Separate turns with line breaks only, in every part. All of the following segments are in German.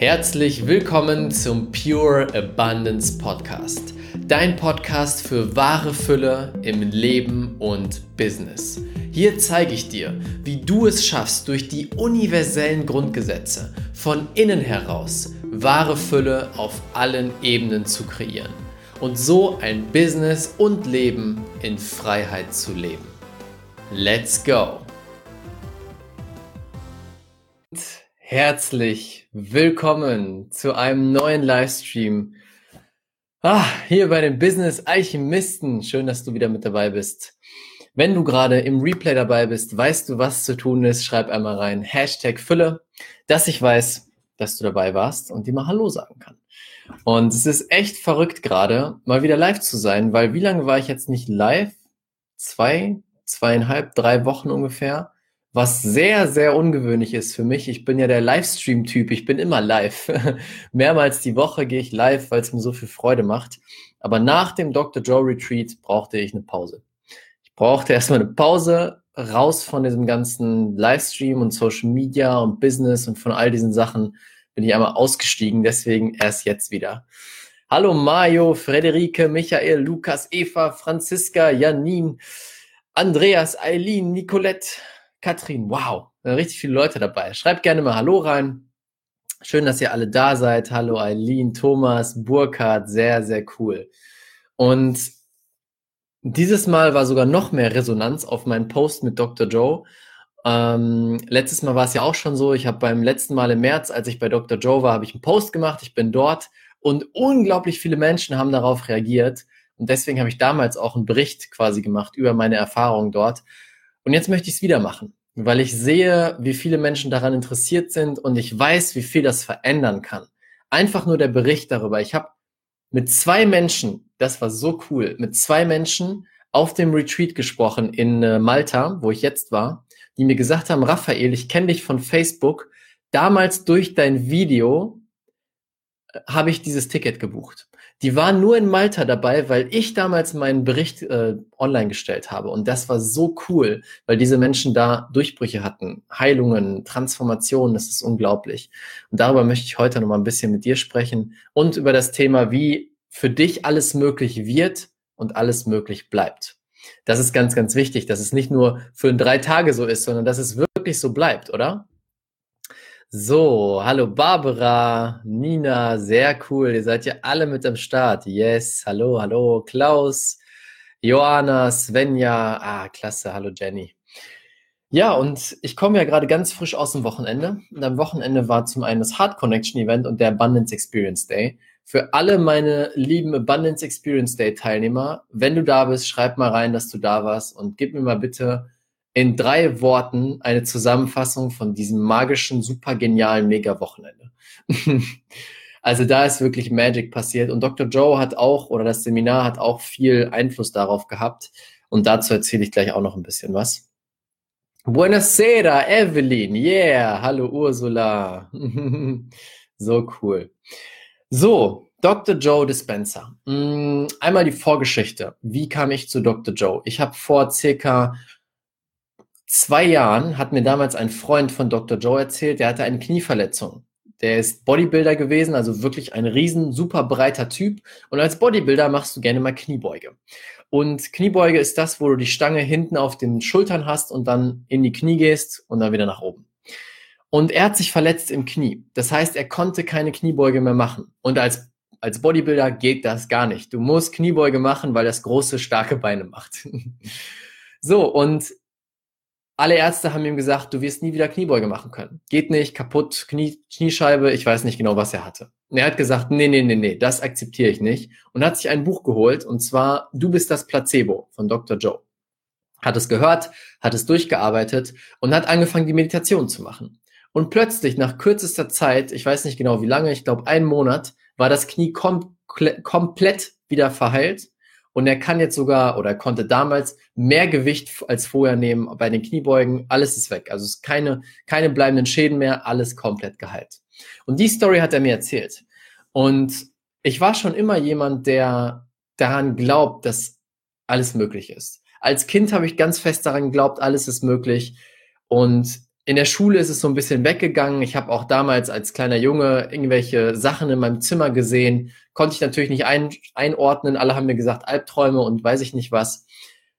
Herzlich willkommen zum Pure Abundance Podcast. Dein Podcast für wahre Fülle im Leben und Business. Hier zeige ich dir, wie du es schaffst, durch die universellen Grundgesetze von innen heraus wahre Fülle auf allen Ebenen zu kreieren und so ein Business und Leben in Freiheit zu leben. Let's go! Herzlich willkommen zu einem neuen Livestream. Ah, hier bei den Business Alchemisten. Schön, dass du wieder mit dabei bist. Wenn du gerade im Replay dabei bist, weißt du, was zu tun ist, schreib einmal rein Hashtag Fülle, dass ich weiß, dass du dabei warst und dir mal Hallo sagen kann. Und es ist echt verrückt gerade, mal wieder live zu sein, weil wie lange war ich jetzt nicht live? Zwei, zweieinhalb, drei Wochen ungefähr was sehr, sehr ungewöhnlich ist für mich. Ich bin ja der Livestream-Typ. Ich bin immer live. Mehrmals die Woche gehe ich live, weil es mir so viel Freude macht. Aber nach dem Dr. Joe Retreat brauchte ich eine Pause. Ich brauchte erstmal eine Pause, raus von diesem ganzen Livestream und Social Media und Business und von all diesen Sachen bin ich einmal ausgestiegen. Deswegen erst jetzt wieder. Hallo Mario, Frederike, Michael, Lukas, Eva, Franziska, Janine, Andreas, Eileen, Nicolette, Katrin, wow, richtig viele Leute dabei. Schreibt gerne mal Hallo rein. Schön, dass ihr alle da seid. Hallo Eileen, Thomas, Burkhard, sehr, sehr cool. Und dieses Mal war sogar noch mehr Resonanz auf meinen Post mit Dr. Joe. Ähm, letztes Mal war es ja auch schon so, ich habe beim letzten Mal im März, als ich bei Dr. Joe war, habe ich einen Post gemacht, ich bin dort und unglaublich viele Menschen haben darauf reagiert. Und deswegen habe ich damals auch einen Bericht quasi gemacht über meine Erfahrungen dort. Und jetzt möchte ich es wieder machen, weil ich sehe, wie viele Menschen daran interessiert sind und ich weiß, wie viel das verändern kann. Einfach nur der Bericht darüber. Ich habe mit zwei Menschen, das war so cool, mit zwei Menschen auf dem Retreat gesprochen in äh, Malta, wo ich jetzt war, die mir gesagt haben, Raphael, ich kenne dich von Facebook. Damals durch dein Video äh, habe ich dieses Ticket gebucht. Die waren nur in Malta dabei, weil ich damals meinen Bericht äh, online gestellt habe. Und das war so cool, weil diese Menschen da Durchbrüche hatten, Heilungen, Transformationen, das ist unglaublich. Und darüber möchte ich heute noch mal ein bisschen mit dir sprechen und über das Thema, wie für dich alles möglich wird und alles möglich bleibt. Das ist ganz, ganz wichtig, dass es nicht nur für drei Tage so ist, sondern dass es wirklich so bleibt, oder? So, hallo Barbara, Nina, sehr cool. Ihr seid ja alle mit am Start. Yes, hallo, hallo Klaus, Joanna, Svenja. Ah, klasse, hallo Jenny. Ja, und ich komme ja gerade ganz frisch aus dem Wochenende. Und am Wochenende war zum einen das Hard Connection Event und der Abundance Experience Day. Für alle meine lieben Abundance Experience Day Teilnehmer, wenn du da bist, schreib mal rein, dass du da warst und gib mir mal bitte in drei Worten eine Zusammenfassung von diesem magischen, super genialen Mega-Wochenende. also da ist wirklich Magic passiert und Dr. Joe hat auch, oder das Seminar hat auch viel Einfluss darauf gehabt und dazu erzähle ich gleich auch noch ein bisschen was. Buonasera, Evelyn. Yeah. Hallo, Ursula. so cool. So, Dr. Joe Dispenser. Mm, einmal die Vorgeschichte. Wie kam ich zu Dr. Joe? Ich habe vor circa zwei Jahren hat mir damals ein Freund von Dr. Joe erzählt, der hatte eine Knieverletzung. Der ist Bodybuilder gewesen, also wirklich ein riesen, super breiter Typ. Und als Bodybuilder machst du gerne mal Kniebeuge. Und Kniebeuge ist das, wo du die Stange hinten auf den Schultern hast und dann in die Knie gehst und dann wieder nach oben. Und er hat sich verletzt im Knie. Das heißt, er konnte keine Kniebeuge mehr machen. Und als, als Bodybuilder geht das gar nicht. Du musst Kniebeuge machen, weil das große, starke Beine macht. so, und alle Ärzte haben ihm gesagt, du wirst nie wieder Kniebeuge machen können. Geht nicht, kaputt, Knie, Kniescheibe, ich weiß nicht genau, was er hatte. Und er hat gesagt, nee, nee, nee, nee, das akzeptiere ich nicht. Und hat sich ein Buch geholt, und zwar Du bist das Placebo von Dr. Joe. Hat es gehört, hat es durchgearbeitet und hat angefangen, die Meditation zu machen. Und plötzlich, nach kürzester Zeit, ich weiß nicht genau wie lange, ich glaube einen Monat, war das Knie kom komplett wieder verheilt und er kann jetzt sogar oder konnte damals mehr Gewicht als vorher nehmen bei den Kniebeugen. Alles ist weg. Also es ist keine, keine bleibenden Schäden mehr, alles komplett geheilt. Und die Story hat er mir erzählt. Und ich war schon immer jemand, der daran glaubt, dass alles möglich ist. Als Kind habe ich ganz fest daran geglaubt, alles ist möglich. Und in der Schule ist es so ein bisschen weggegangen. Ich habe auch damals als kleiner Junge irgendwelche Sachen in meinem Zimmer gesehen. Konnte ich natürlich nicht ein, einordnen. Alle haben mir gesagt, Albträume und weiß ich nicht was.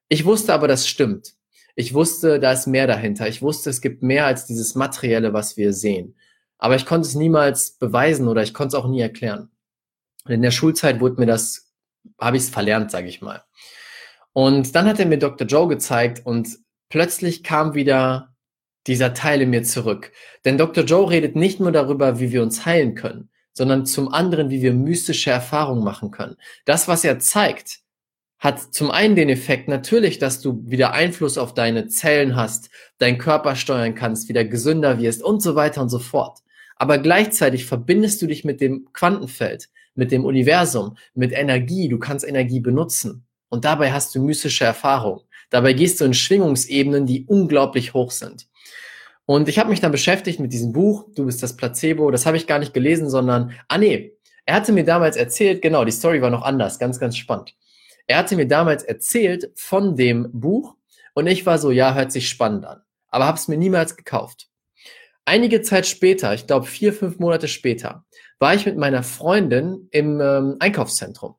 Ich wusste aber, das stimmt. Ich wusste, da ist mehr dahinter. Ich wusste, es gibt mehr als dieses Materielle, was wir sehen. Aber ich konnte es niemals beweisen oder ich konnte es auch nie erklären. Und in der Schulzeit wurde mir das, habe ich es verlernt, sage ich mal. Und dann hat er mir Dr. Joe gezeigt und plötzlich kam wieder dieser Teil in mir zurück. Denn Dr. Joe redet nicht nur darüber, wie wir uns heilen können, sondern zum anderen, wie wir mystische Erfahrungen machen können. Das, was er zeigt, hat zum einen den Effekt natürlich, dass du wieder Einfluss auf deine Zellen hast, deinen Körper steuern kannst, wieder gesünder wirst und so weiter und so fort. Aber gleichzeitig verbindest du dich mit dem Quantenfeld, mit dem Universum, mit Energie. Du kannst Energie benutzen. Und dabei hast du mystische Erfahrungen. Dabei gehst du in Schwingungsebenen, die unglaublich hoch sind. Und ich habe mich dann beschäftigt mit diesem Buch, Du bist das Placebo. Das habe ich gar nicht gelesen, sondern, ah nee, er hatte mir damals erzählt, genau, die Story war noch anders, ganz, ganz spannend. Er hatte mir damals erzählt von dem Buch und ich war so, ja, hört sich spannend an, aber habe es mir niemals gekauft. Einige Zeit später, ich glaube vier, fünf Monate später, war ich mit meiner Freundin im ähm, Einkaufszentrum.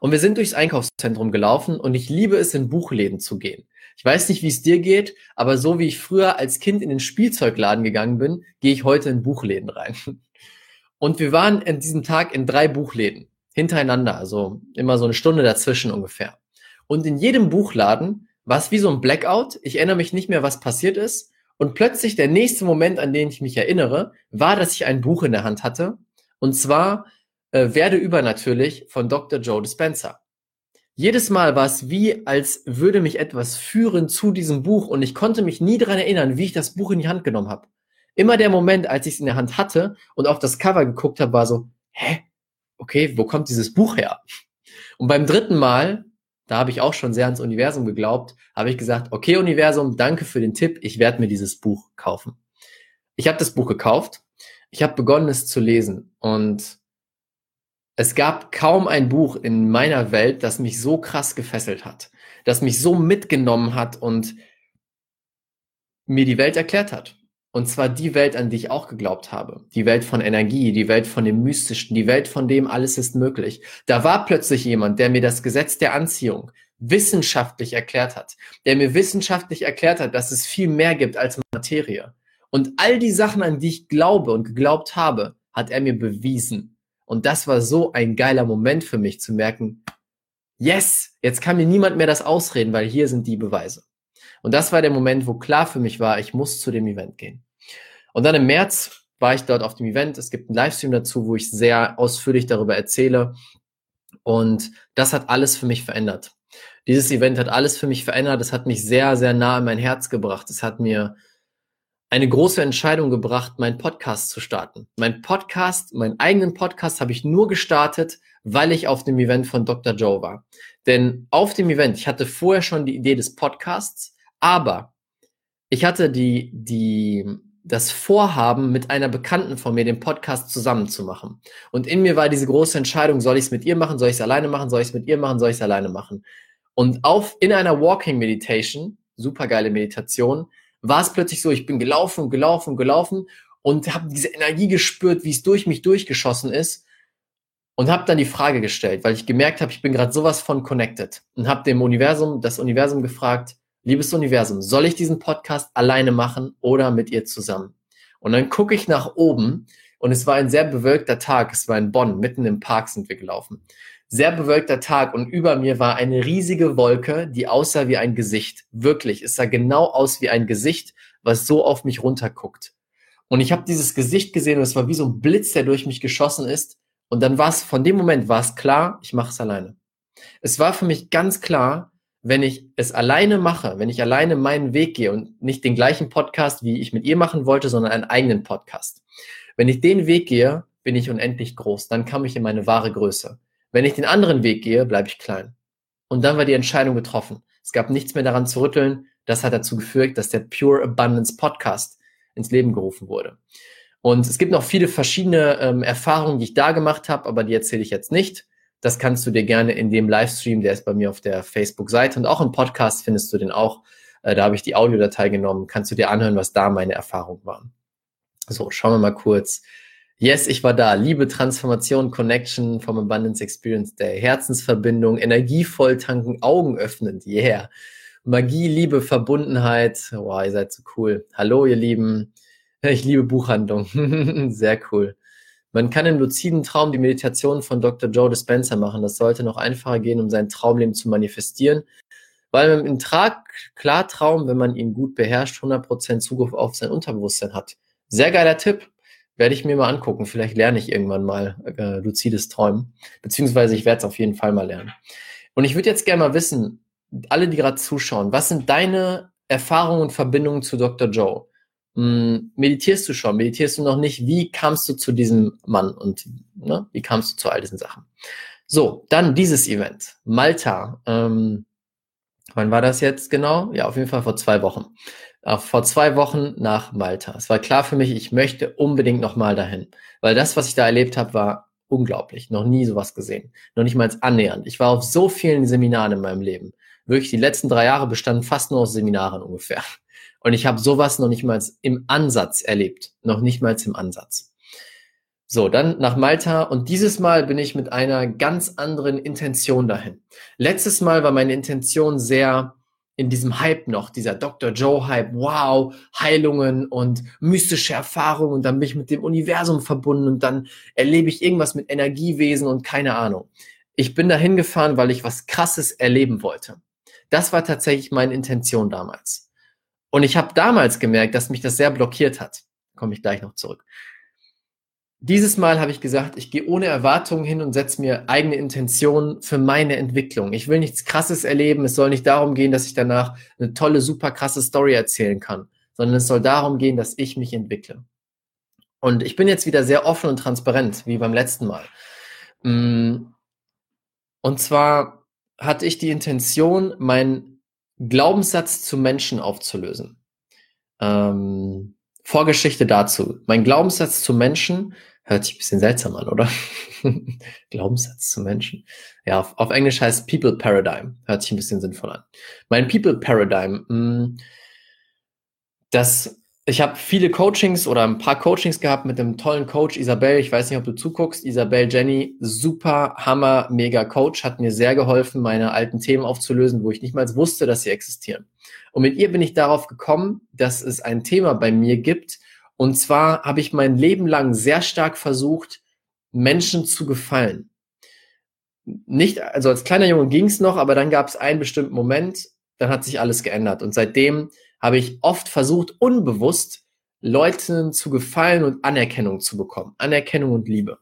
Und wir sind durchs Einkaufszentrum gelaufen und ich liebe es, in Buchläden zu gehen. Ich weiß nicht, wie es dir geht, aber so wie ich früher als Kind in den Spielzeugladen gegangen bin, gehe ich heute in Buchläden rein. Und wir waren an diesem Tag in drei Buchläden hintereinander, also immer so eine Stunde dazwischen ungefähr. Und in jedem Buchladen war es wie so ein Blackout. Ich erinnere mich nicht mehr, was passiert ist. Und plötzlich der nächste Moment, an den ich mich erinnere, war, dass ich ein Buch in der Hand hatte. Und zwar äh, Werde übernatürlich von Dr. Joe Dispenza. Jedes Mal war es wie, als würde mich etwas führen zu diesem Buch und ich konnte mich nie daran erinnern, wie ich das Buch in die Hand genommen habe. Immer der Moment, als ich es in der Hand hatte und auf das Cover geguckt habe, war so, hä? Okay, wo kommt dieses Buch her? Und beim dritten Mal, da habe ich auch schon sehr ans Universum geglaubt, habe ich gesagt, okay Universum, danke für den Tipp, ich werde mir dieses Buch kaufen. Ich habe das Buch gekauft, ich habe begonnen es zu lesen und es gab kaum ein Buch in meiner Welt, das mich so krass gefesselt hat, das mich so mitgenommen hat und mir die Welt erklärt hat. Und zwar die Welt, an die ich auch geglaubt habe. Die Welt von Energie, die Welt von dem Mystischen, die Welt, von dem alles ist möglich. Da war plötzlich jemand, der mir das Gesetz der Anziehung wissenschaftlich erklärt hat, der mir wissenschaftlich erklärt hat, dass es viel mehr gibt als Materie. Und all die Sachen, an die ich glaube und geglaubt habe, hat er mir bewiesen. Und das war so ein geiler Moment für mich zu merken, yes, jetzt kann mir niemand mehr das ausreden, weil hier sind die Beweise. Und das war der Moment, wo klar für mich war, ich muss zu dem Event gehen. Und dann im März war ich dort auf dem Event. Es gibt einen Livestream dazu, wo ich sehr ausführlich darüber erzähle. Und das hat alles für mich verändert. Dieses Event hat alles für mich verändert. Es hat mich sehr, sehr nah in mein Herz gebracht. Es hat mir eine große Entscheidung gebracht, meinen Podcast zu starten. Mein Podcast, meinen eigenen Podcast habe ich nur gestartet, weil ich auf dem Event von Dr. Joe war. Denn auf dem Event, ich hatte vorher schon die Idee des Podcasts, aber ich hatte die, die, das Vorhaben, mit einer Bekannten von mir den Podcast zusammen zu machen. Und in mir war diese große Entscheidung, soll ich es mit ihr machen, soll ich es alleine machen, soll ich es mit ihr machen, soll ich es alleine machen. Und auf, in einer Walking Meditation, supergeile Meditation, war es plötzlich so, ich bin gelaufen, gelaufen, gelaufen und habe diese Energie gespürt, wie es durch mich durchgeschossen ist und habe dann die Frage gestellt, weil ich gemerkt habe, ich bin gerade sowas von connected und habe dem Universum, das Universum gefragt, liebes Universum, soll ich diesen Podcast alleine machen oder mit ihr zusammen? Und dann gucke ich nach oben und es war ein sehr bewölkter Tag, es war in Bonn, mitten im Park sind wir gelaufen sehr bewölkter Tag und über mir war eine riesige Wolke, die aussah wie ein Gesicht. Wirklich, es sah genau aus wie ein Gesicht, was so auf mich runterguckt. Und ich habe dieses Gesicht gesehen und es war wie so ein Blitz, der durch mich geschossen ist. Und dann war es, von dem Moment war es klar, ich mache es alleine. Es war für mich ganz klar, wenn ich es alleine mache, wenn ich alleine meinen Weg gehe und nicht den gleichen Podcast, wie ich mit ihr machen wollte, sondern einen eigenen Podcast. Wenn ich den Weg gehe, bin ich unendlich groß. Dann kam ich in meine wahre Größe. Wenn ich den anderen Weg gehe, bleibe ich klein. Und dann war die Entscheidung getroffen. Es gab nichts mehr daran zu rütteln. Das hat dazu geführt, dass der Pure Abundance Podcast ins Leben gerufen wurde. Und es gibt noch viele verschiedene ähm, Erfahrungen, die ich da gemacht habe, aber die erzähle ich jetzt nicht. Das kannst du dir gerne in dem Livestream, der ist bei mir auf der Facebook-Seite und auch im Podcast findest du den auch. Äh, da habe ich die Audiodatei genommen. Kannst du dir anhören, was da meine Erfahrungen waren. So, schauen wir mal kurz. Yes, ich war da. Liebe, Transformation, Connection vom Abundance Experience Day. Herzensverbindung, energievoll tanken, Augen öffnend. Yeah. Magie, Liebe, Verbundenheit. Wow, ihr seid so cool. Hallo, ihr Lieben. Ich liebe Buchhandlung. Sehr cool. Man kann im luziden Traum die Meditation von Dr. Joe Dispenza machen. Das sollte noch einfacher gehen, um sein Traumleben zu manifestieren. Weil man im Tra Klartraum, wenn man ihn gut beherrscht, 100% Zugriff auf sein Unterbewusstsein hat. Sehr geiler Tipp. Werde ich mir mal angucken. Vielleicht lerne ich irgendwann mal äh, luzides Träumen. Beziehungsweise ich werde es auf jeden Fall mal lernen. Und ich würde jetzt gerne mal wissen, alle, die gerade zuschauen, was sind deine Erfahrungen und Verbindungen zu Dr. Joe? Hm, meditierst du schon? Meditierst du noch nicht? Wie kamst du zu diesem Mann und ne, wie kamst du zu all diesen Sachen? So, dann dieses Event. Malta. Ähm, wann war das jetzt genau? Ja, auf jeden Fall vor zwei Wochen. Äh, vor zwei Wochen nach Malta. Es war klar für mich, ich möchte unbedingt nochmal dahin. Weil das, was ich da erlebt habe, war unglaublich. Noch nie sowas gesehen. Noch nicht mal annähernd. Ich war auf so vielen Seminaren in meinem Leben. Wirklich, die letzten drei Jahre bestanden fast nur aus Seminaren ungefähr. Und ich habe sowas noch nicht mal im Ansatz erlebt. Noch nicht mal im Ansatz. So, dann nach Malta und dieses Mal bin ich mit einer ganz anderen Intention dahin. Letztes Mal war meine Intention sehr in diesem Hype noch, dieser Dr. Joe Hype, wow, Heilungen und mystische Erfahrungen und dann bin ich mit dem Universum verbunden und dann erlebe ich irgendwas mit Energiewesen und keine Ahnung. Ich bin dahin gefahren, weil ich was krasses erleben wollte. Das war tatsächlich meine Intention damals. Und ich habe damals gemerkt, dass mich das sehr blockiert hat. Komme ich gleich noch zurück. Dieses Mal habe ich gesagt, ich gehe ohne Erwartungen hin und setze mir eigene Intentionen für meine Entwicklung. Ich will nichts Krasses erleben. Es soll nicht darum gehen, dass ich danach eine tolle, super krasse Story erzählen kann, sondern es soll darum gehen, dass ich mich entwickle. Und ich bin jetzt wieder sehr offen und transparent, wie beim letzten Mal. Mm. Und zwar hatte ich die Intention, mein Glaubenssatz zu Menschen aufzulösen. Ähm, Vorgeschichte dazu. Mein Glaubenssatz zu Menschen hört sich ein bisschen seltsam an, oder? Glaubenssatz zu Menschen. Ja, auf, auf, Englisch heißt People Paradigm. Hört sich ein bisschen sinnvoll an. Mein People Paradigm, mh, mm, das ich habe viele Coachings oder ein paar Coachings gehabt mit einem tollen Coach, Isabel. Ich weiß nicht, ob du zuguckst. Isabel Jenny, super, hammer, mega Coach, hat mir sehr geholfen, meine alten Themen aufzulösen, wo ich nicht mal wusste, dass sie existieren. Und mit ihr bin ich darauf gekommen, dass es ein Thema bei mir gibt. Und zwar habe ich mein Leben lang sehr stark versucht, Menschen zu gefallen. Nicht, also als kleiner Junge ging es noch, aber dann gab es einen bestimmten Moment, dann hat sich alles geändert. Und seitdem habe ich oft versucht, unbewusst Leuten zu gefallen und Anerkennung zu bekommen. Anerkennung und Liebe.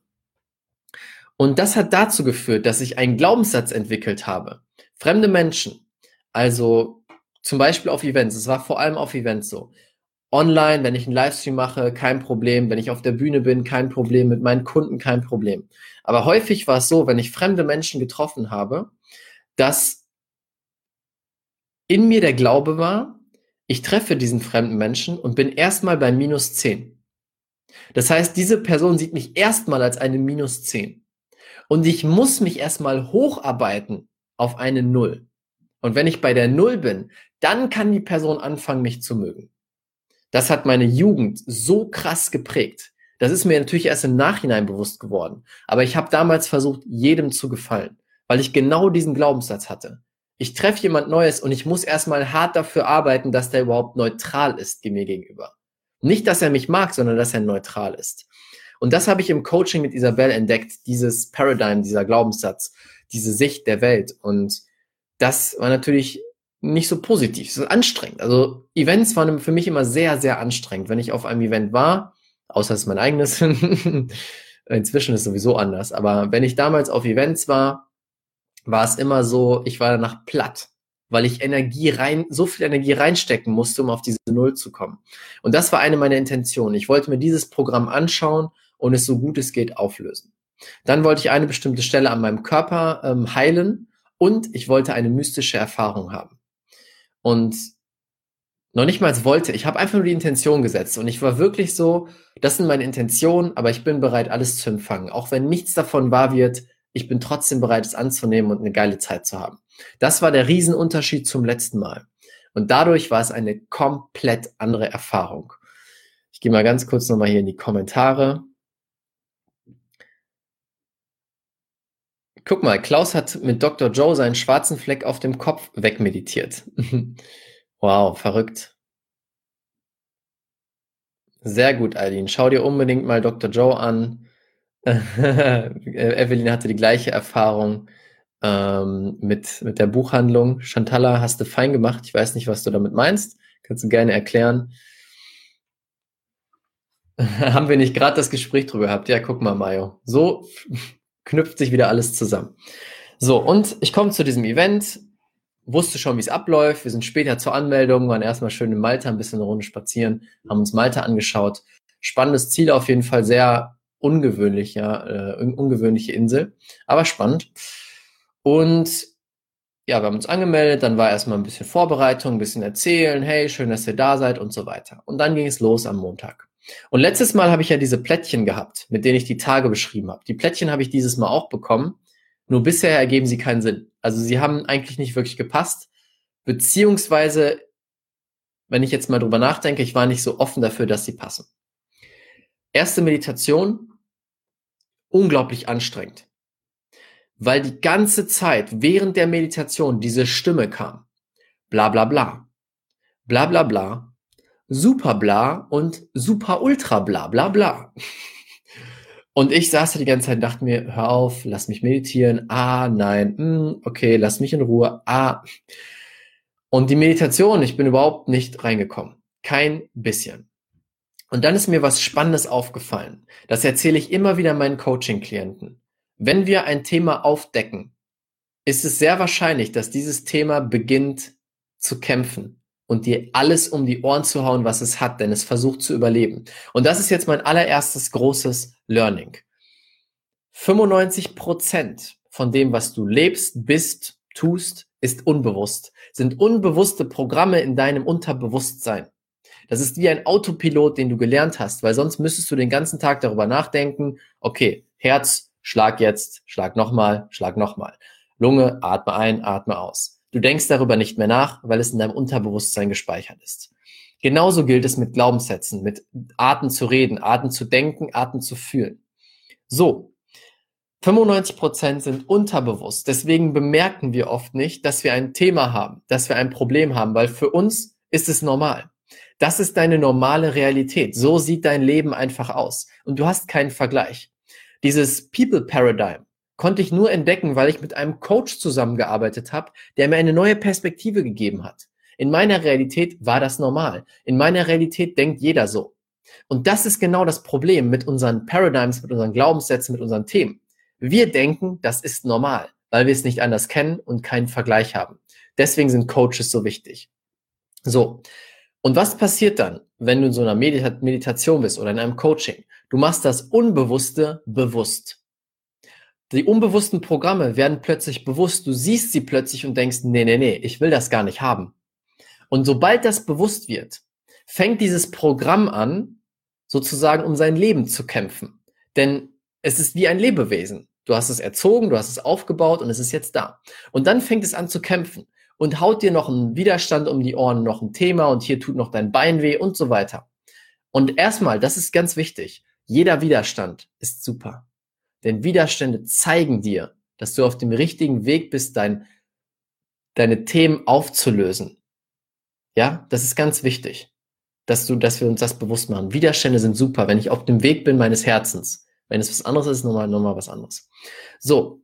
Und das hat dazu geführt, dass ich einen Glaubenssatz entwickelt habe. Fremde Menschen, also zum Beispiel auf Events, es war vor allem auf Events so. Online, wenn ich einen Livestream mache, kein Problem. Wenn ich auf der Bühne bin, kein Problem. Mit meinen Kunden, kein Problem. Aber häufig war es so, wenn ich fremde Menschen getroffen habe, dass in mir der Glaube war, ich treffe diesen fremden Menschen und bin erstmal bei minus 10. Das heißt, diese Person sieht mich erstmal als eine minus 10. Und ich muss mich erstmal hocharbeiten auf eine Null. Und wenn ich bei der Null bin, dann kann die Person anfangen, mich zu mögen. Das hat meine Jugend so krass geprägt. Das ist mir natürlich erst im Nachhinein bewusst geworden. Aber ich habe damals versucht, jedem zu gefallen, weil ich genau diesen Glaubenssatz hatte ich treffe jemand Neues und ich muss erstmal hart dafür arbeiten, dass der überhaupt neutral ist mir gegenüber. Nicht, dass er mich mag, sondern dass er neutral ist. Und das habe ich im Coaching mit Isabel entdeckt, dieses Paradigm, dieser Glaubenssatz, diese Sicht der Welt. Und das war natürlich nicht so positiv, es ist anstrengend. Also Events waren für mich immer sehr, sehr anstrengend. Wenn ich auf einem Event war, außer es ist mein eigenes, inzwischen ist es sowieso anders, aber wenn ich damals auf Events war, war es immer so, ich war danach platt, weil ich Energie rein, so viel Energie reinstecken musste, um auf diese Null zu kommen. Und das war eine meiner Intentionen. Ich wollte mir dieses Programm anschauen und es so gut es geht auflösen. Dann wollte ich eine bestimmte Stelle an meinem Körper ähm, heilen und ich wollte eine mystische Erfahrung haben. Und noch nicht mal wollte, ich habe einfach nur die Intention gesetzt und ich war wirklich so, das sind meine Intentionen, aber ich bin bereit, alles zu empfangen. Auch wenn nichts davon wahr wird, ich bin trotzdem bereit, es anzunehmen und eine geile Zeit zu haben. Das war der Riesenunterschied zum letzten Mal. Und dadurch war es eine komplett andere Erfahrung. Ich gehe mal ganz kurz nochmal hier in die Kommentare. Guck mal, Klaus hat mit Dr. Joe seinen schwarzen Fleck auf dem Kopf wegmeditiert. wow, verrückt. Sehr gut, Eileen. Schau dir unbedingt mal Dr. Joe an. Evelyn hatte die gleiche Erfahrung ähm, mit, mit der Buchhandlung. Chantala hast du fein gemacht. Ich weiß nicht, was du damit meinst. Kannst du gerne erklären. Haben wir nicht gerade das Gespräch drüber gehabt? Ja, guck mal, Mayo. So knüpft sich wieder alles zusammen. So, und ich komme zu diesem Event, wusste schon, wie es abläuft. Wir sind später zur Anmeldung, waren erstmal schön in Malta, ein bisschen eine Runde spazieren, haben uns Malta angeschaut. Spannendes Ziel auf jeden Fall, sehr ungewöhnlich, ja, äh, ungewöhnliche Insel, aber spannend. Und ja, wir haben uns angemeldet, dann war erstmal ein bisschen Vorbereitung, ein bisschen erzählen, hey, schön, dass ihr da seid und so weiter. Und dann ging es los am Montag. Und letztes Mal habe ich ja diese Plättchen gehabt, mit denen ich die Tage beschrieben habe. Die Plättchen habe ich dieses Mal auch bekommen, nur bisher ergeben sie keinen Sinn. Also sie haben eigentlich nicht wirklich gepasst, beziehungsweise, wenn ich jetzt mal drüber nachdenke, ich war nicht so offen dafür, dass sie passen. Erste Meditation, unglaublich anstrengend, weil die ganze Zeit während der Meditation diese Stimme kam. Bla bla bla. Bla bla bla super bla und super ultra bla bla bla. Und ich saß da die ganze Zeit und dachte mir, hör auf, lass mich meditieren. Ah, nein, mm, okay, lass mich in Ruhe. Ah. Und die Meditation, ich bin überhaupt nicht reingekommen. Kein bisschen. Und dann ist mir was Spannendes aufgefallen. Das erzähle ich immer wieder meinen Coaching-Klienten. Wenn wir ein Thema aufdecken, ist es sehr wahrscheinlich, dass dieses Thema beginnt zu kämpfen und dir alles um die Ohren zu hauen, was es hat, denn es versucht zu überleben. Und das ist jetzt mein allererstes großes Learning. 95 Prozent von dem, was du lebst, bist, tust, ist unbewusst, sind unbewusste Programme in deinem Unterbewusstsein. Das ist wie ein Autopilot, den du gelernt hast, weil sonst müsstest du den ganzen Tag darüber nachdenken, okay, Herz, schlag jetzt, schlag nochmal, schlag nochmal. Lunge, atme ein, atme aus. Du denkst darüber nicht mehr nach, weil es in deinem Unterbewusstsein gespeichert ist. Genauso gilt es mit Glaubenssätzen, mit Arten zu reden, Arten zu denken, Arten zu fühlen. So. 95 Prozent sind unterbewusst. Deswegen bemerken wir oft nicht, dass wir ein Thema haben, dass wir ein Problem haben, weil für uns ist es normal. Das ist deine normale Realität. So sieht dein Leben einfach aus. Und du hast keinen Vergleich. Dieses People Paradigm, konnte ich nur entdecken, weil ich mit einem Coach zusammengearbeitet habe, der mir eine neue Perspektive gegeben hat. In meiner Realität war das normal. In meiner Realität denkt jeder so. Und das ist genau das Problem mit unseren Paradigms, mit unseren Glaubenssätzen, mit unseren Themen. Wir denken, das ist normal, weil wir es nicht anders kennen und keinen Vergleich haben. Deswegen sind Coaches so wichtig. So. Und was passiert dann, wenn du in so einer Meditation bist oder in einem Coaching? Du machst das Unbewusste bewusst. Die unbewussten Programme werden plötzlich bewusst. Du siehst sie plötzlich und denkst, nee, nee, nee, ich will das gar nicht haben. Und sobald das bewusst wird, fängt dieses Programm an, sozusagen um sein Leben zu kämpfen. Denn es ist wie ein Lebewesen. Du hast es erzogen, du hast es aufgebaut und es ist jetzt da. Und dann fängt es an zu kämpfen und haut dir noch einen Widerstand um die Ohren, noch ein Thema und hier tut noch dein Bein weh und so weiter. Und erstmal, das ist ganz wichtig, jeder Widerstand ist super. Denn Widerstände zeigen dir, dass du auf dem richtigen Weg bist, dein, deine Themen aufzulösen. Ja, das ist ganz wichtig, dass du, dass wir uns das bewusst machen. Widerstände sind super, wenn ich auf dem Weg bin meines Herzens. Wenn es was anderes ist, nochmal, nochmal was anderes. So.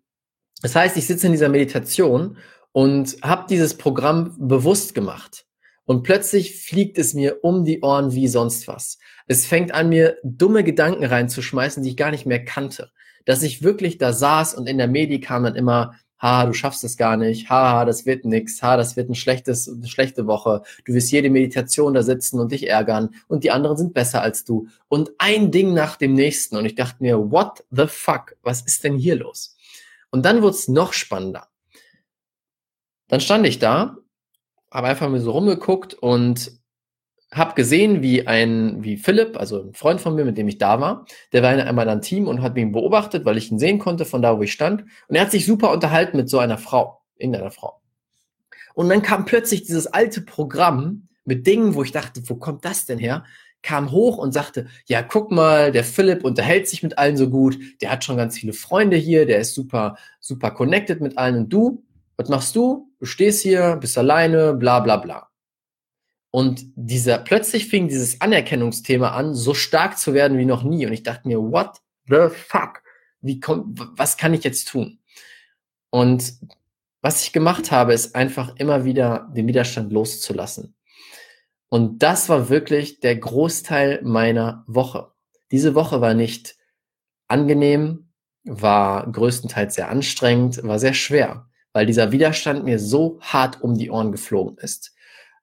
Das heißt, ich sitze in dieser Meditation und habe dieses Programm bewusst gemacht. Und plötzlich fliegt es mir um die Ohren wie sonst was. Es fängt an, mir dumme Gedanken reinzuschmeißen, die ich gar nicht mehr kannte dass ich wirklich da saß und in der Medi kam dann immer, ha, du schaffst es gar nicht, ha, das wird nix, ha, das wird ein schlechtes, eine schlechte Woche, du wirst jede Meditation da sitzen und dich ärgern und die anderen sind besser als du und ein Ding nach dem nächsten und ich dachte mir, what the fuck, was ist denn hier los? Und dann wurde es noch spannender. Dann stand ich da, habe einfach mal so rumgeguckt und habe gesehen, wie ein, wie Philipp, also ein Freund von mir, mit dem ich da war, der war in einem Team und hat mich beobachtet, weil ich ihn sehen konnte von da, wo ich stand. Und er hat sich super unterhalten mit so einer Frau, irgendeiner Frau. Und dann kam plötzlich dieses alte Programm mit Dingen, wo ich dachte, wo kommt das denn her? kam hoch und sagte, ja, guck mal, der Philipp unterhält sich mit allen so gut, der hat schon ganz viele Freunde hier, der ist super, super connected mit allen und du, was machst du? Du stehst hier, bist alleine, bla bla bla. Und dieser, plötzlich fing dieses Anerkennungsthema an, so stark zu werden wie noch nie. Und ich dachte mir, what the fuck? Wie kommt, was kann ich jetzt tun? Und was ich gemacht habe, ist einfach immer wieder den Widerstand loszulassen. Und das war wirklich der Großteil meiner Woche. Diese Woche war nicht angenehm, war größtenteils sehr anstrengend, war sehr schwer, weil dieser Widerstand mir so hart um die Ohren geflogen ist.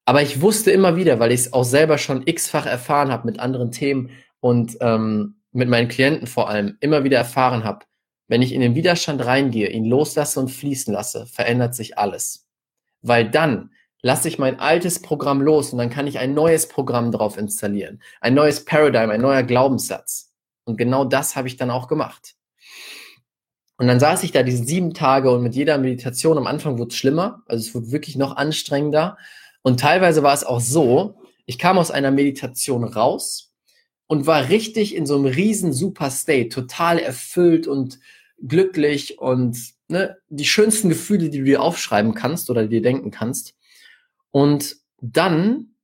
Aber ich wusste immer wieder, weil ich es auch selber schon x-fach erfahren habe mit anderen Themen und ähm, mit meinen Klienten vor allem, immer wieder erfahren habe, wenn ich in den Widerstand reingehe, ihn loslasse und fließen lasse, verändert sich alles. Weil dann lasse ich mein altes Programm los und dann kann ich ein neues Programm drauf installieren. Ein neues Paradigm, ein neuer Glaubenssatz. Und genau das habe ich dann auch gemacht. Und dann saß ich da diese sieben Tage und mit jeder Meditation am Anfang wurde es schlimmer. Also es wurde wirklich noch anstrengender. Und teilweise war es auch so, ich kam aus einer Meditation raus und war richtig in so einem riesen super State, total erfüllt und glücklich und ne, die schönsten Gefühle, die du dir aufschreiben kannst oder dir denken kannst. Und dann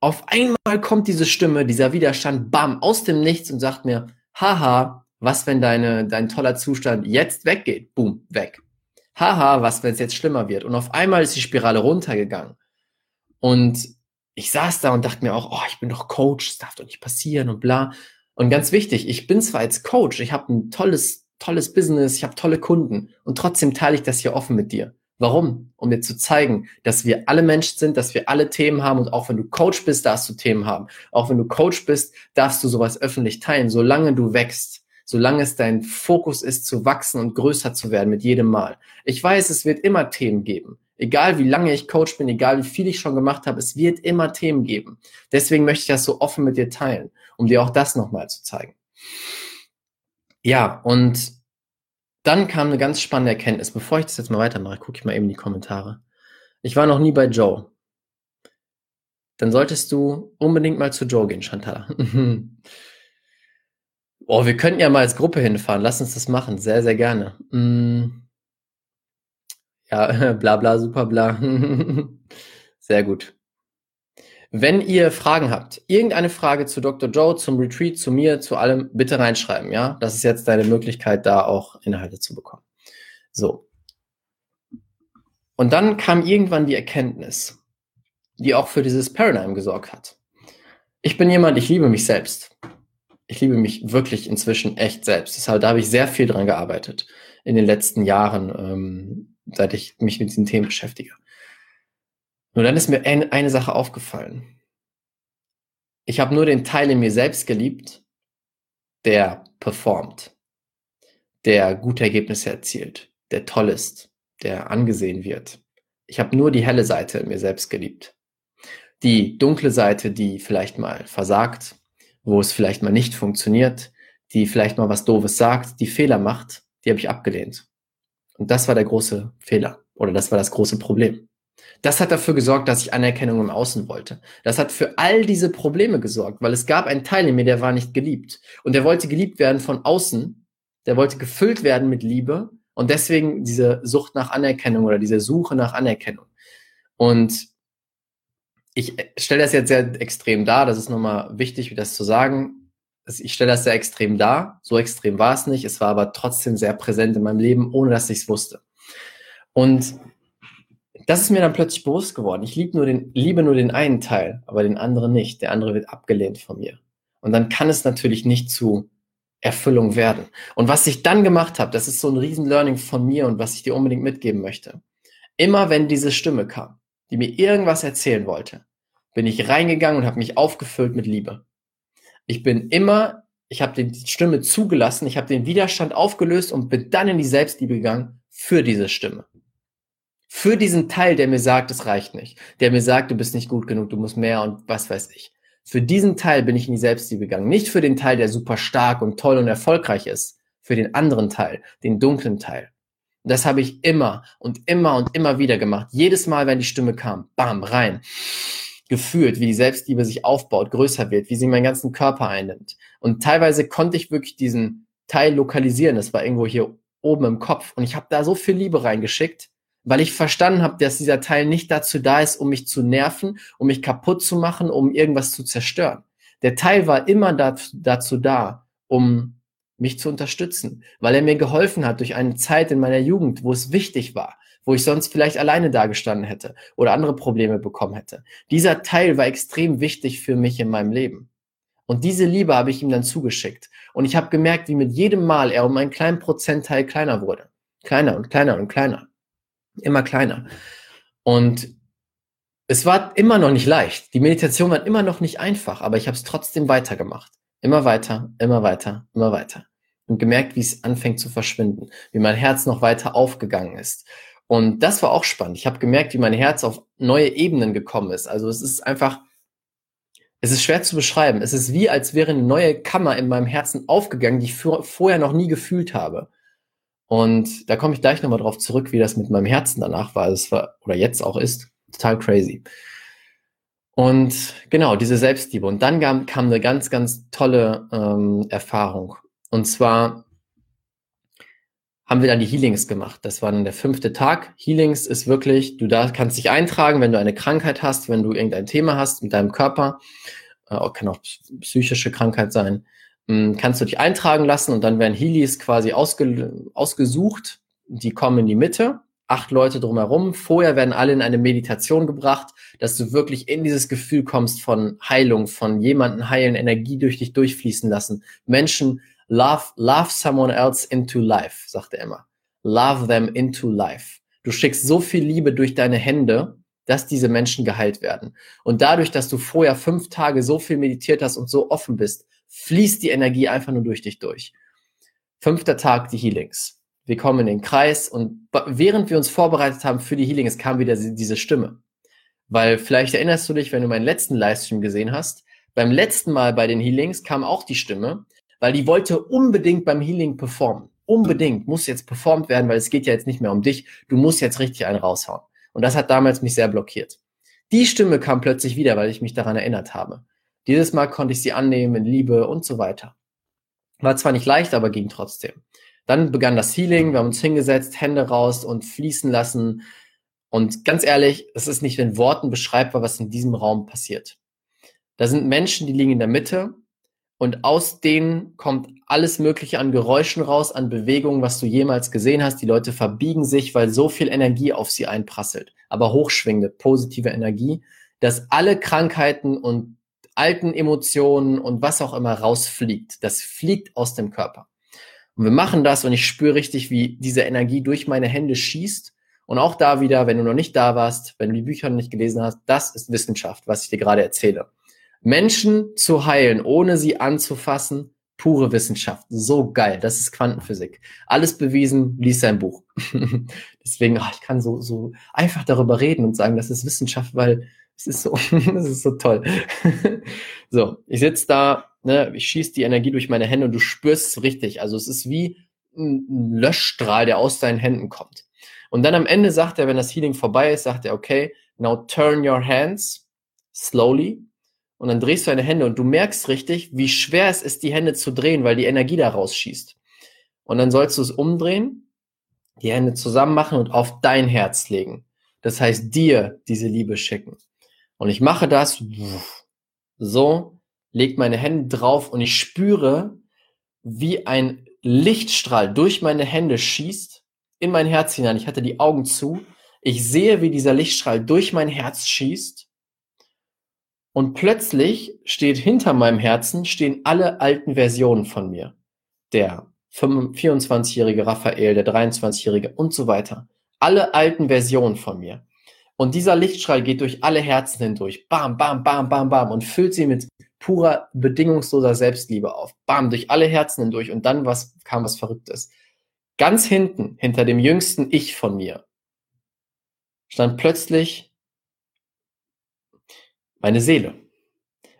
auf einmal kommt diese Stimme, dieser Widerstand, bam, aus dem Nichts und sagt mir, haha, was, wenn deine, dein toller Zustand jetzt weggeht? Boom, weg. Haha, was, wenn es jetzt schlimmer wird? Und auf einmal ist die Spirale runtergegangen. Und ich saß da und dachte mir auch, oh, ich bin doch Coach, das darf doch nicht passieren und bla. Und ganz wichtig, ich bin zwar als Coach, ich habe ein tolles, tolles Business, ich habe tolle Kunden und trotzdem teile ich das hier offen mit dir. Warum? Um dir zu zeigen, dass wir alle Menschen sind, dass wir alle Themen haben und auch wenn du Coach bist, darfst du Themen haben. Auch wenn du Coach bist, darfst du sowas öffentlich teilen, solange du wächst, solange es dein Fokus ist, zu wachsen und größer zu werden mit jedem Mal. Ich weiß, es wird immer Themen geben. Egal wie lange ich Coach bin, egal wie viel ich schon gemacht habe, es wird immer Themen geben. Deswegen möchte ich das so offen mit dir teilen, um dir auch das nochmal zu zeigen. Ja, und dann kam eine ganz spannende Erkenntnis. Bevor ich das jetzt mal weitermache, gucke ich mal eben in die Kommentare. Ich war noch nie bei Joe. Dann solltest du unbedingt mal zu Joe gehen, Chantal. oh, wir könnten ja mal als Gruppe hinfahren. Lass uns das machen. Sehr, sehr gerne. Mm. Ja, bla bla, super bla. sehr gut. Wenn ihr Fragen habt, irgendeine Frage zu Dr. Joe, zum Retreat, zu mir, zu allem, bitte reinschreiben, ja? Das ist jetzt deine Möglichkeit, da auch Inhalte zu bekommen. So. Und dann kam irgendwann die Erkenntnis, die auch für dieses Paradigm gesorgt hat. Ich bin jemand, ich liebe mich selbst. Ich liebe mich wirklich inzwischen echt selbst. Deshalb da habe ich sehr viel dran gearbeitet in den letzten Jahren, ähm, seit ich mich mit diesen Themen beschäftige. Nur dann ist mir ein, eine Sache aufgefallen. Ich habe nur den Teil in mir selbst geliebt, der performt, der gute Ergebnisse erzielt, der toll ist, der angesehen wird. Ich habe nur die helle Seite in mir selbst geliebt. Die dunkle Seite, die vielleicht mal versagt, wo es vielleicht mal nicht funktioniert, die vielleicht mal was Doofes sagt, die Fehler macht, die habe ich abgelehnt. Und das war der große Fehler oder das war das große Problem. Das hat dafür gesorgt, dass ich Anerkennung im Außen wollte. Das hat für all diese Probleme gesorgt, weil es gab einen Teil in mir, der war nicht geliebt. Und der wollte geliebt werden von außen. Der wollte gefüllt werden mit Liebe. Und deswegen diese Sucht nach Anerkennung oder diese Suche nach Anerkennung. Und ich stelle das jetzt sehr extrem dar. Das ist nochmal wichtig, wie das zu sagen. Ich stelle das sehr extrem dar. So extrem war es nicht. Es war aber trotzdem sehr präsent in meinem Leben, ohne dass ich es wusste. Und das ist mir dann plötzlich bewusst geworden. Ich liebe nur den, liebe nur den einen Teil, aber den anderen nicht. Der andere wird abgelehnt von mir. Und dann kann es natürlich nicht zu Erfüllung werden. Und was ich dann gemacht habe, das ist so ein riesen Learning von mir und was ich dir unbedingt mitgeben möchte. Immer wenn diese Stimme kam, die mir irgendwas erzählen wollte, bin ich reingegangen und habe mich aufgefüllt mit Liebe. Ich bin immer, ich habe die Stimme zugelassen, ich habe den Widerstand aufgelöst und bin dann in die Selbstliebe gegangen für diese Stimme für diesen Teil, der mir sagt, es reicht nicht, der mir sagt, du bist nicht gut genug, du musst mehr und was weiß ich. Für diesen Teil bin ich in die Selbstliebe gegangen. Nicht für den Teil, der super stark und toll und erfolgreich ist. Für den anderen Teil, den dunklen Teil. Und das habe ich immer und immer und immer wieder gemacht. Jedes Mal, wenn die Stimme kam, bam, rein. Gefühlt, wie die Selbstliebe sich aufbaut, größer wird, wie sie meinen ganzen Körper einnimmt. Und teilweise konnte ich wirklich diesen Teil lokalisieren. Das war irgendwo hier oben im Kopf. Und ich habe da so viel Liebe reingeschickt, weil ich verstanden habe, dass dieser Teil nicht dazu da ist, um mich zu nerven, um mich kaputt zu machen, um irgendwas zu zerstören. Der Teil war immer dazu da, um mich zu unterstützen, weil er mir geholfen hat durch eine Zeit in meiner Jugend, wo es wichtig war, wo ich sonst vielleicht alleine dagestanden hätte oder andere Probleme bekommen hätte. Dieser Teil war extrem wichtig für mich in meinem Leben. Und diese Liebe habe ich ihm dann zugeschickt. Und ich habe gemerkt, wie mit jedem Mal er um einen kleinen Prozentteil kleiner wurde. Kleiner und kleiner und kleiner. Immer kleiner. Und es war immer noch nicht leicht. Die Meditation war immer noch nicht einfach, aber ich habe es trotzdem weitergemacht. Immer weiter, immer weiter, immer weiter. Und gemerkt, wie es anfängt zu verschwinden, wie mein Herz noch weiter aufgegangen ist. Und das war auch spannend. Ich habe gemerkt, wie mein Herz auf neue Ebenen gekommen ist. Also es ist einfach, es ist schwer zu beschreiben. Es ist wie, als wäre eine neue Kammer in meinem Herzen aufgegangen, die ich vorher noch nie gefühlt habe. Und da komme ich gleich nochmal drauf zurück, wie das mit meinem Herzen danach war. Es war, oder jetzt auch ist. Total crazy. Und genau, diese Selbstliebe. Und dann kam, kam eine ganz, ganz tolle ähm, Erfahrung. Und zwar haben wir dann die Healings gemacht. Das war dann der fünfte Tag. Healings ist wirklich, du da kannst dich eintragen, wenn du eine Krankheit hast, wenn du irgendein Thema hast mit deinem Körper, äh, kann auch psychische Krankheit sein, ähm, kannst du dich eintragen lassen und dann werden Healies quasi ausge, ausgesucht. Die kommen in die Mitte acht Leute drumherum. Vorher werden alle in eine Meditation gebracht, dass du wirklich in dieses Gefühl kommst von Heilung, von jemanden heilen, Energie durch dich durchfließen lassen. Menschen love, love someone else into life, sagt er immer. Love them into life. Du schickst so viel Liebe durch deine Hände, dass diese Menschen geheilt werden. Und dadurch, dass du vorher fünf Tage so viel meditiert hast und so offen bist, fließt die Energie einfach nur durch dich durch. Fünfter Tag, die Healings wir kommen in den Kreis und während wir uns vorbereitet haben für die Healings, kam wieder diese Stimme. Weil vielleicht erinnerst du dich, wenn du meinen letzten Livestream gesehen hast, beim letzten Mal bei den Healings kam auch die Stimme, weil die wollte unbedingt beim Healing performen. Unbedingt muss jetzt performt werden, weil es geht ja jetzt nicht mehr um dich. Du musst jetzt richtig einen raushauen. Und das hat damals mich sehr blockiert. Die Stimme kam plötzlich wieder, weil ich mich daran erinnert habe. Dieses Mal konnte ich sie annehmen in Liebe und so weiter. War zwar nicht leicht, aber ging trotzdem. Dann begann das Healing, wir haben uns hingesetzt, Hände raus und fließen lassen. Und ganz ehrlich, es ist nicht in Worten beschreibbar, was in diesem Raum passiert. Da sind Menschen, die liegen in der Mitte und aus denen kommt alles Mögliche an Geräuschen raus, an Bewegungen, was du jemals gesehen hast. Die Leute verbiegen sich, weil so viel Energie auf sie einprasselt, aber hochschwingende, positive Energie, dass alle Krankheiten und alten Emotionen und was auch immer rausfliegt. Das fliegt aus dem Körper. Und wir machen das und ich spüre richtig, wie diese Energie durch meine Hände schießt. Und auch da wieder, wenn du noch nicht da warst, wenn du die Bücher noch nicht gelesen hast, das ist Wissenschaft, was ich dir gerade erzähle. Menschen zu heilen, ohne sie anzufassen, pure Wissenschaft. So geil. Das ist Quantenphysik. Alles bewiesen, lies sein Buch. Deswegen, ach, ich kann so, so einfach darüber reden und sagen, das ist Wissenschaft, weil es ist so, das ist so toll. so, ich sitze da ne, ich schieße die Energie durch meine Hände und du spürst es richtig. Also es ist wie ein Löschstrahl, der aus deinen Händen kommt. Und dann am Ende sagt er, wenn das Healing vorbei ist, sagt er, okay, now turn your hands slowly. Und dann drehst du deine Hände und du merkst richtig, wie schwer es ist, die Hände zu drehen, weil die Energie da rausschießt. Und dann sollst du es umdrehen, die Hände zusammen machen und auf dein Herz legen. Das heißt, dir diese Liebe schicken. Und ich mache das so legt meine Hände drauf und ich spüre, wie ein Lichtstrahl durch meine Hände schießt in mein Herz hinein. Ich hatte die Augen zu. Ich sehe, wie dieser Lichtstrahl durch mein Herz schießt. Und plötzlich steht hinter meinem Herzen stehen alle alten Versionen von mir. Der 24-jährige Raphael, der 23-jährige und so weiter. Alle alten Versionen von mir. Und dieser Lichtstrahl geht durch alle Herzen hindurch. Bam, bam, bam, bam, bam und füllt sie mit purer, bedingungsloser Selbstliebe auf. Bam, durch alle Herzen hindurch. Und dann was, kam was Verrücktes. Ganz hinten, hinter dem jüngsten Ich von mir, stand plötzlich meine Seele.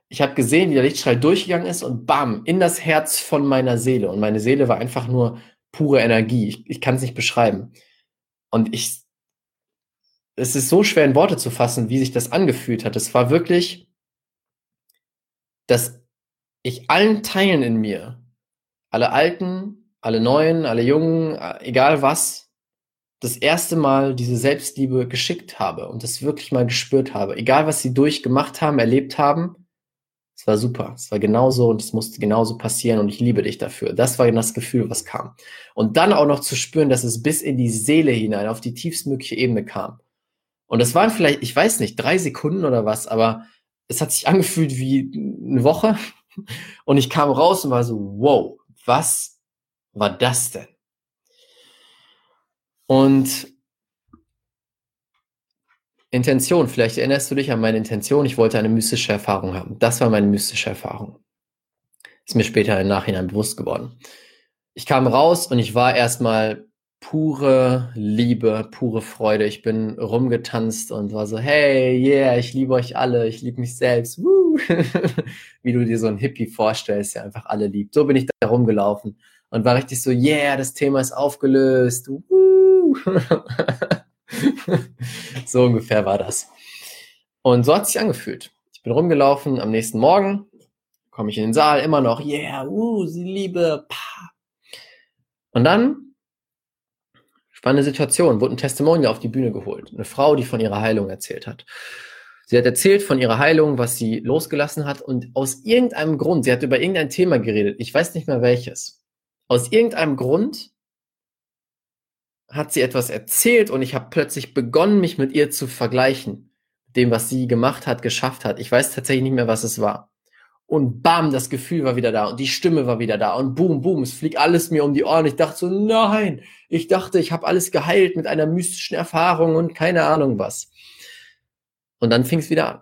Ich habe gesehen, wie der Lichtstrahl durchgegangen ist und bam, in das Herz von meiner Seele. Und meine Seele war einfach nur pure Energie. Ich, ich kann es nicht beschreiben. Und ich, es ist so schwer in Worte zu fassen, wie sich das angefühlt hat. Es war wirklich, dass ich allen Teilen in mir, alle Alten, alle Neuen, alle Jungen, egal was, das erste Mal diese Selbstliebe geschickt habe und das wirklich mal gespürt habe. Egal was sie durchgemacht haben, erlebt haben, es war super. Es war genauso und es musste genauso passieren und ich liebe dich dafür. Das war das Gefühl, was kam. Und dann auch noch zu spüren, dass es bis in die Seele hinein, auf die tiefstmögliche Ebene kam. Und es waren vielleicht, ich weiß nicht, drei Sekunden oder was, aber es hat sich angefühlt wie eine Woche. Und ich kam raus und war so, wow, was war das denn? Und Intention, vielleicht erinnerst du dich an meine Intention, ich wollte eine mystische Erfahrung haben. Das war meine mystische Erfahrung. Ist mir später im Nachhinein bewusst geworden. Ich kam raus und ich war erstmal pure Liebe, pure Freude. Ich bin rumgetanzt und war so, hey, yeah, ich liebe euch alle, ich liebe mich selbst. Woo. Wie du dir so ein Hippie vorstellst, der einfach alle liebt. So bin ich da rumgelaufen und war richtig so, yeah, das Thema ist aufgelöst. So ungefähr war das. Und so hat es sich angefühlt. Ich bin rumgelaufen am nächsten Morgen, komme ich in den Saal, immer noch, yeah, uh, sie Liebe, pa. Und dann, spannende Situation, wurde ein Testimonial auf die Bühne geholt. Eine Frau, die von ihrer Heilung erzählt hat. Sie hat erzählt von ihrer Heilung, was sie losgelassen hat und aus irgendeinem Grund, sie hat über irgendein Thema geredet, ich weiß nicht mehr welches. Aus irgendeinem Grund hat sie etwas erzählt und ich habe plötzlich begonnen, mich mit ihr zu vergleichen. Dem, was sie gemacht hat, geschafft hat. Ich weiß tatsächlich nicht mehr, was es war. Und bam, das Gefühl war wieder da und die Stimme war wieder da und boom, boom, es fliegt alles mir um die Ohren. Ich dachte so, nein, ich dachte, ich habe alles geheilt mit einer mystischen Erfahrung und keine Ahnung was. Und dann fing es wieder an.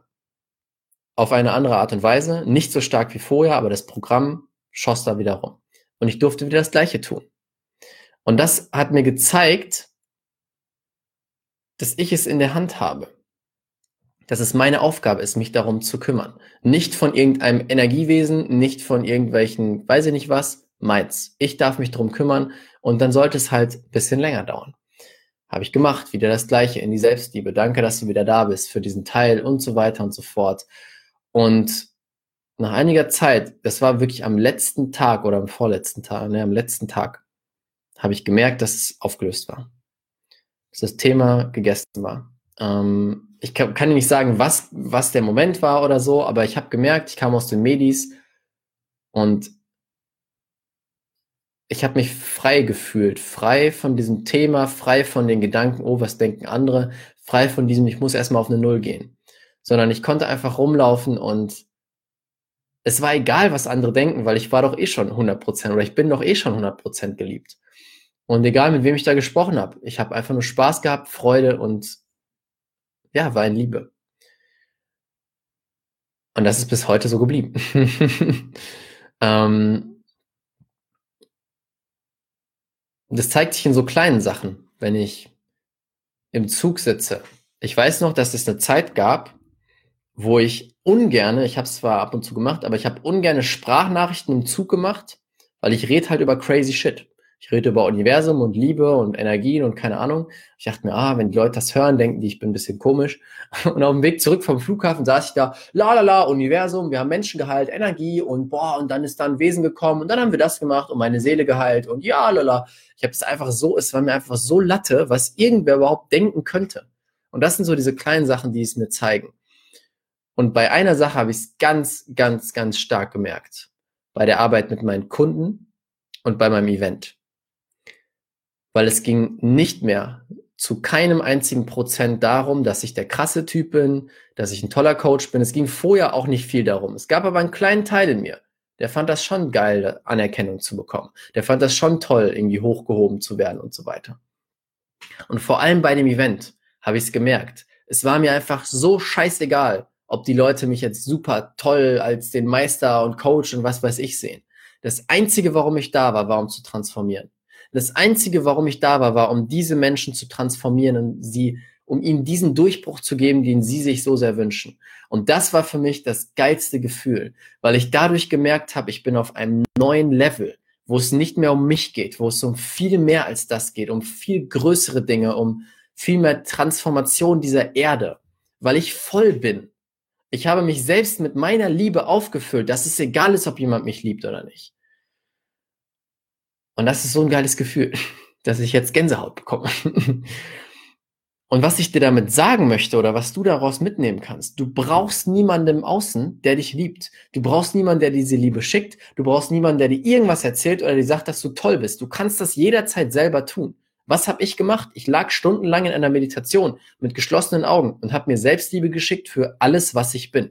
Auf eine andere Art und Weise, nicht so stark wie vorher, aber das Programm schoss da wieder rum. Und ich durfte wieder das Gleiche tun. Und das hat mir gezeigt, dass ich es in der Hand habe. Dass es meine Aufgabe ist, mich darum zu kümmern. Nicht von irgendeinem Energiewesen, nicht von irgendwelchen, weiß ich nicht was, meins. Ich darf mich darum kümmern und dann sollte es halt ein bisschen länger dauern. Habe ich gemacht, wieder das Gleiche in die Selbstliebe. Danke, dass du wieder da bist für diesen Teil und so weiter und so fort. Und nach einiger Zeit, das war wirklich am letzten Tag oder am vorletzten Tag, ne, am letzten Tag, habe ich gemerkt, dass es aufgelöst war. Dass das Thema gegessen war. Ähm, ich kann, kann nicht sagen, was, was der Moment war oder so, aber ich habe gemerkt, ich kam aus den Medis und ich habe mich frei gefühlt, frei von diesem Thema, frei von den Gedanken, oh, was denken andere, frei von diesem, ich muss erstmal auf eine Null gehen. Sondern ich konnte einfach rumlaufen und es war egal, was andere denken, weil ich war doch eh schon 100% oder ich bin doch eh schon 100% geliebt. Und egal, mit wem ich da gesprochen habe, ich habe einfach nur Spaß gehabt, Freude und ja, war in Liebe. Und das ist bis heute so geblieben. ähm, das zeigt sich in so kleinen Sachen, wenn ich im Zug sitze. Ich weiß noch, dass es eine Zeit gab, wo ich ungerne, ich habe es zwar ab und zu gemacht, aber ich habe ungerne Sprachnachrichten im Zug gemacht, weil ich rede halt über crazy shit ich rede über Universum und Liebe und Energien und keine Ahnung. Ich dachte mir, ah, wenn die Leute das hören, denken die, ich bin ein bisschen komisch. Und auf dem Weg zurück vom Flughafen saß ich da, la la la, Universum, wir haben Menschen geheilt, Energie und boah, und dann ist da ein Wesen gekommen und dann haben wir das gemacht und meine Seele geheilt und ja, la la. Ich habe es einfach so, es war mir einfach so Latte, was irgendwer überhaupt denken könnte. Und das sind so diese kleinen Sachen, die es mir zeigen. Und bei einer Sache habe ich es ganz, ganz, ganz stark gemerkt. Bei der Arbeit mit meinen Kunden und bei meinem Event weil es ging nicht mehr zu keinem einzigen Prozent darum, dass ich der krasse Typ bin, dass ich ein toller Coach bin. Es ging vorher auch nicht viel darum. Es gab aber einen kleinen Teil in mir, der fand das schon geil, Anerkennung zu bekommen. Der fand das schon toll, irgendwie hochgehoben zu werden und so weiter. Und vor allem bei dem Event habe ich es gemerkt. Es war mir einfach so scheißegal, ob die Leute mich jetzt super toll als den Meister und Coach und was weiß ich sehen. Das Einzige, warum ich da war, war, um zu transformieren. Das Einzige, warum ich da war, war, um diese Menschen zu transformieren und sie, um ihnen diesen Durchbruch zu geben, den sie sich so sehr wünschen. Und das war für mich das geilste Gefühl, weil ich dadurch gemerkt habe, ich bin auf einem neuen Level, wo es nicht mehr um mich geht, wo es um viel mehr als das geht, um viel größere Dinge, um viel mehr Transformation dieser Erde, weil ich voll bin. Ich habe mich selbst mit meiner Liebe aufgefüllt, dass es egal ist, ob jemand mich liebt oder nicht. Und das ist so ein geiles Gefühl, dass ich jetzt Gänsehaut bekomme. Und was ich dir damit sagen möchte oder was du daraus mitnehmen kannst, du brauchst niemanden im Außen, der dich liebt. Du brauchst niemanden, der diese Liebe schickt. Du brauchst niemanden, der dir irgendwas erzählt oder dir sagt, dass du toll bist. Du kannst das jederzeit selber tun. Was habe ich gemacht? Ich lag stundenlang in einer Meditation mit geschlossenen Augen und habe mir Selbstliebe geschickt für alles, was ich bin.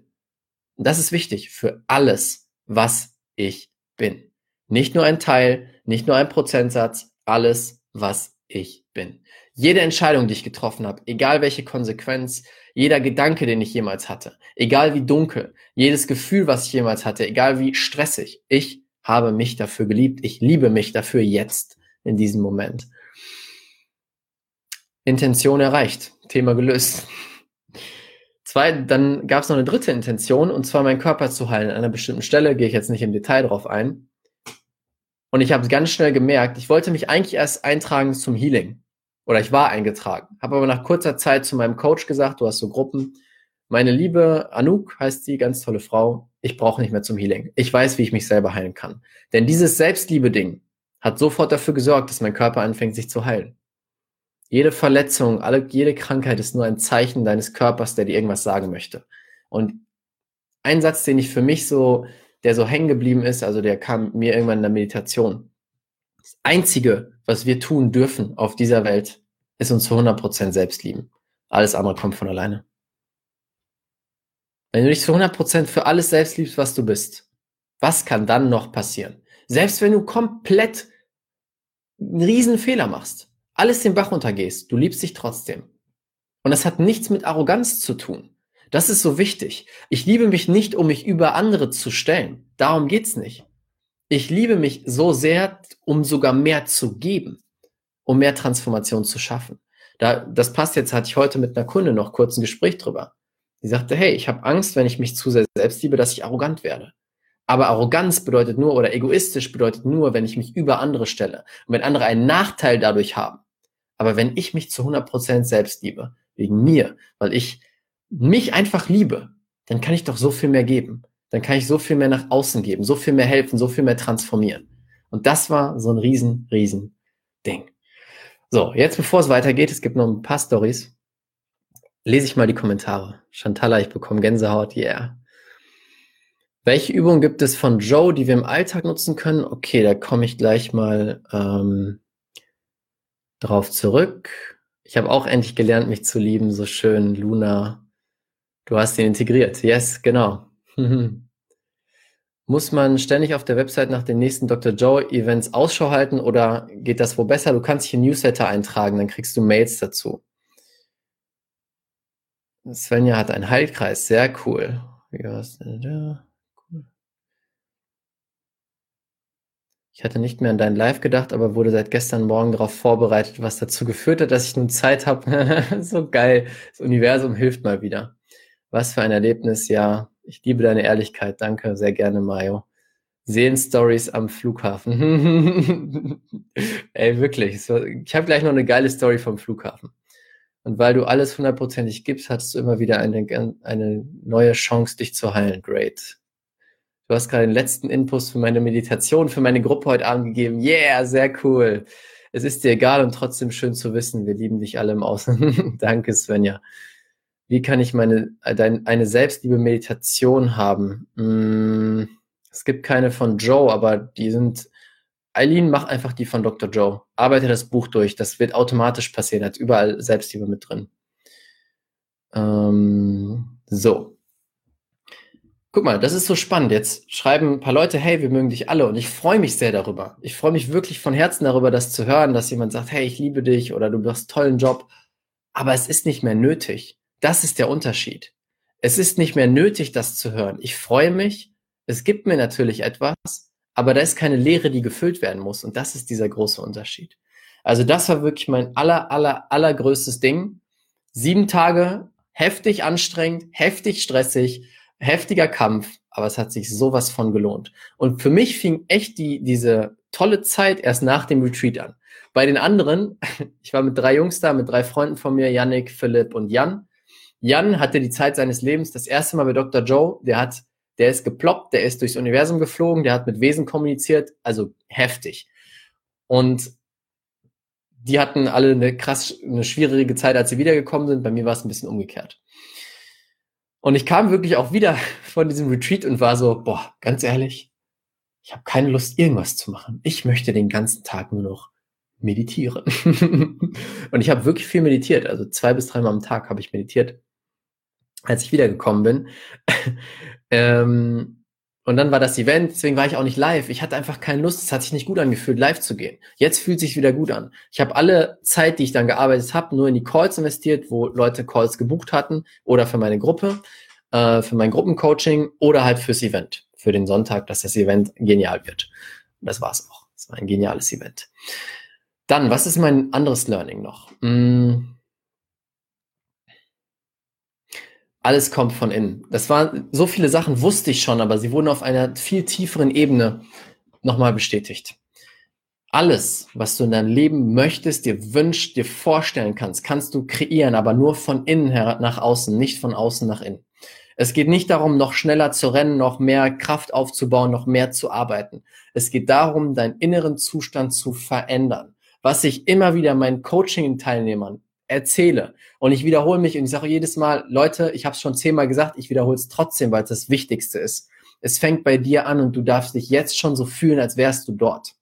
Und das ist wichtig, für alles, was ich bin. Nicht nur ein Teil, nicht nur ein Prozentsatz, alles, was ich bin. Jede Entscheidung, die ich getroffen habe, egal welche Konsequenz, jeder Gedanke, den ich jemals hatte, egal wie dunkel, jedes Gefühl, was ich jemals hatte, egal wie stressig, ich habe mich dafür geliebt. Ich liebe mich dafür jetzt, in diesem Moment. Intention erreicht, Thema gelöst. Zwei, dann gab es noch eine dritte Intention, und zwar meinen Körper zu heilen. An einer bestimmten Stelle gehe ich jetzt nicht im Detail drauf ein. Und ich habe ganz schnell gemerkt, ich wollte mich eigentlich erst eintragen zum Healing oder ich war eingetragen, habe aber nach kurzer Zeit zu meinem Coach gesagt, du hast so Gruppen, meine liebe Anouk heißt sie, ganz tolle Frau, ich brauche nicht mehr zum Healing. Ich weiß, wie ich mich selber heilen kann. Denn dieses Selbstliebe-Ding hat sofort dafür gesorgt, dass mein Körper anfängt, sich zu heilen. Jede Verletzung, alle, jede Krankheit ist nur ein Zeichen deines Körpers, der dir irgendwas sagen möchte. Und ein Satz, den ich für mich so, der so hängen geblieben ist, also der kam mir irgendwann in der Meditation. Das Einzige, was wir tun dürfen auf dieser Welt, ist uns zu 100% selbst lieben. Alles andere kommt von alleine. Wenn du dich zu 100% für alles selbst liebst, was du bist, was kann dann noch passieren? Selbst wenn du komplett einen riesen Fehler machst, alles den Bach untergehst, du liebst dich trotzdem. Und das hat nichts mit Arroganz zu tun. Das ist so wichtig. Ich liebe mich nicht, um mich über andere zu stellen. Darum geht's nicht. Ich liebe mich so sehr, um sogar mehr zu geben, um mehr Transformation zu schaffen. Da, das passt jetzt, hatte ich heute mit einer Kunde noch kurz ein Gespräch drüber. Die sagte, hey, ich habe Angst, wenn ich mich zu sehr selbst liebe, dass ich arrogant werde. Aber Arroganz bedeutet nur oder egoistisch bedeutet nur, wenn ich mich über andere stelle und wenn andere einen Nachteil dadurch haben. Aber wenn ich mich zu 100% selbst liebe, wegen mir, weil ich mich einfach liebe, dann kann ich doch so viel mehr geben dann kann ich so viel mehr nach außen geben, so viel mehr helfen, so viel mehr transformieren. Und das war so ein riesen, riesen Ding. So, jetzt bevor es weitergeht, es gibt noch ein paar Stories. Lese ich mal die Kommentare. Chantala, ich bekomme Gänsehaut, yeah. Welche Übungen gibt es von Joe, die wir im Alltag nutzen können? Okay, da komme ich gleich mal ähm, drauf zurück. Ich habe auch endlich gelernt, mich zu lieben. So schön, Luna. Du hast ihn integriert. Yes, genau. Muss man ständig auf der Website nach den nächsten Dr. Joe Events Ausschau halten oder geht das wo besser? Du kannst hier Newsletter eintragen, dann kriegst du Mails dazu. Svenja hat einen Heilkreis, sehr cool. Ich hatte nicht mehr an dein Live gedacht, aber wurde seit gestern Morgen darauf vorbereitet, was dazu geführt hat, dass ich nun Zeit habe. so geil. Das Universum hilft mal wieder. Was für ein Erlebnis, ja. Ich liebe deine Ehrlichkeit. Danke, sehr gerne, Mayo. Sehen-Stories am Flughafen. Ey, wirklich. Ich habe gleich noch eine geile Story vom Flughafen. Und weil du alles hundertprozentig gibst, hattest du immer wieder eine, eine neue Chance, dich zu heilen. Great. Du hast gerade den letzten Input für meine Meditation, für meine Gruppe heute Abend gegeben. Yeah, sehr cool. Es ist dir egal und trotzdem schön zu wissen, wir lieben dich alle im Außen. Danke, Svenja wie kann ich meine, eine selbstliebe Meditation haben? Hm, es gibt keine von Joe, aber die sind, Eileen, mach einfach die von Dr. Joe. Arbeite das Buch durch. Das wird automatisch passieren. Hat überall Selbstliebe mit drin. Ähm, so. Guck mal, das ist so spannend. Jetzt schreiben ein paar Leute, hey, wir mögen dich alle und ich freue mich sehr darüber. Ich freue mich wirklich von Herzen darüber, das zu hören, dass jemand sagt, hey, ich liebe dich oder du machst tollen Job. Aber es ist nicht mehr nötig. Das ist der Unterschied. Es ist nicht mehr nötig, das zu hören. Ich freue mich. Es gibt mir natürlich etwas, aber da ist keine Leere, die gefüllt werden muss. Und das ist dieser große Unterschied. Also das war wirklich mein aller, aller, allergrößtes Ding. Sieben Tage, heftig anstrengend, heftig stressig, heftiger Kampf. aber es hat sich sowas von gelohnt. Und für mich fing echt die, diese tolle Zeit erst nach dem Retreat an. Bei den anderen, ich war mit drei Jungs da, mit drei Freunden von mir, Yannick, Philipp und Jan. Jan hatte die Zeit seines Lebens das erste Mal bei Dr. Joe. Der hat, der ist geploppt, der ist durchs Universum geflogen, der hat mit Wesen kommuniziert, also heftig. Und die hatten alle eine krass, eine schwierige Zeit, als sie wiedergekommen sind. Bei mir war es ein bisschen umgekehrt. Und ich kam wirklich auch wieder von diesem Retreat und war so, boah, ganz ehrlich, ich habe keine Lust, irgendwas zu machen. Ich möchte den ganzen Tag nur noch meditieren. und ich habe wirklich viel meditiert. Also zwei bis dreimal am Tag habe ich meditiert, als ich wiedergekommen bin. ähm, und dann war das Event, deswegen war ich auch nicht live. Ich hatte einfach keine Lust, es hat sich nicht gut angefühlt, live zu gehen. Jetzt fühlt sich wieder gut an. Ich habe alle Zeit, die ich dann gearbeitet habe, nur in die Calls investiert, wo Leute Calls gebucht hatten oder für meine Gruppe, äh, für mein Gruppencoaching oder halt fürs Event, für den Sonntag, dass das Event genial wird. Und das war's auch. Es war ein geniales Event. Dann, was ist mein anderes Learning noch? Hm alles kommt von innen. Das waren so viele Sachen wusste ich schon, aber sie wurden auf einer viel tieferen Ebene nochmal bestätigt. Alles, was du in deinem Leben möchtest, dir wünschst, dir vorstellen kannst, kannst du kreieren, aber nur von innen her nach außen, nicht von außen nach innen. Es geht nicht darum, noch schneller zu rennen, noch mehr Kraft aufzubauen, noch mehr zu arbeiten. Es geht darum, deinen inneren Zustand zu verändern. Was ich immer wieder meinen Coaching-Teilnehmern erzähle. Und ich wiederhole mich und ich sage jedes Mal, Leute, ich habe es schon zehnmal gesagt, ich wiederhole es trotzdem, weil es das Wichtigste ist. Es fängt bei dir an und du darfst dich jetzt schon so fühlen, als wärst du dort.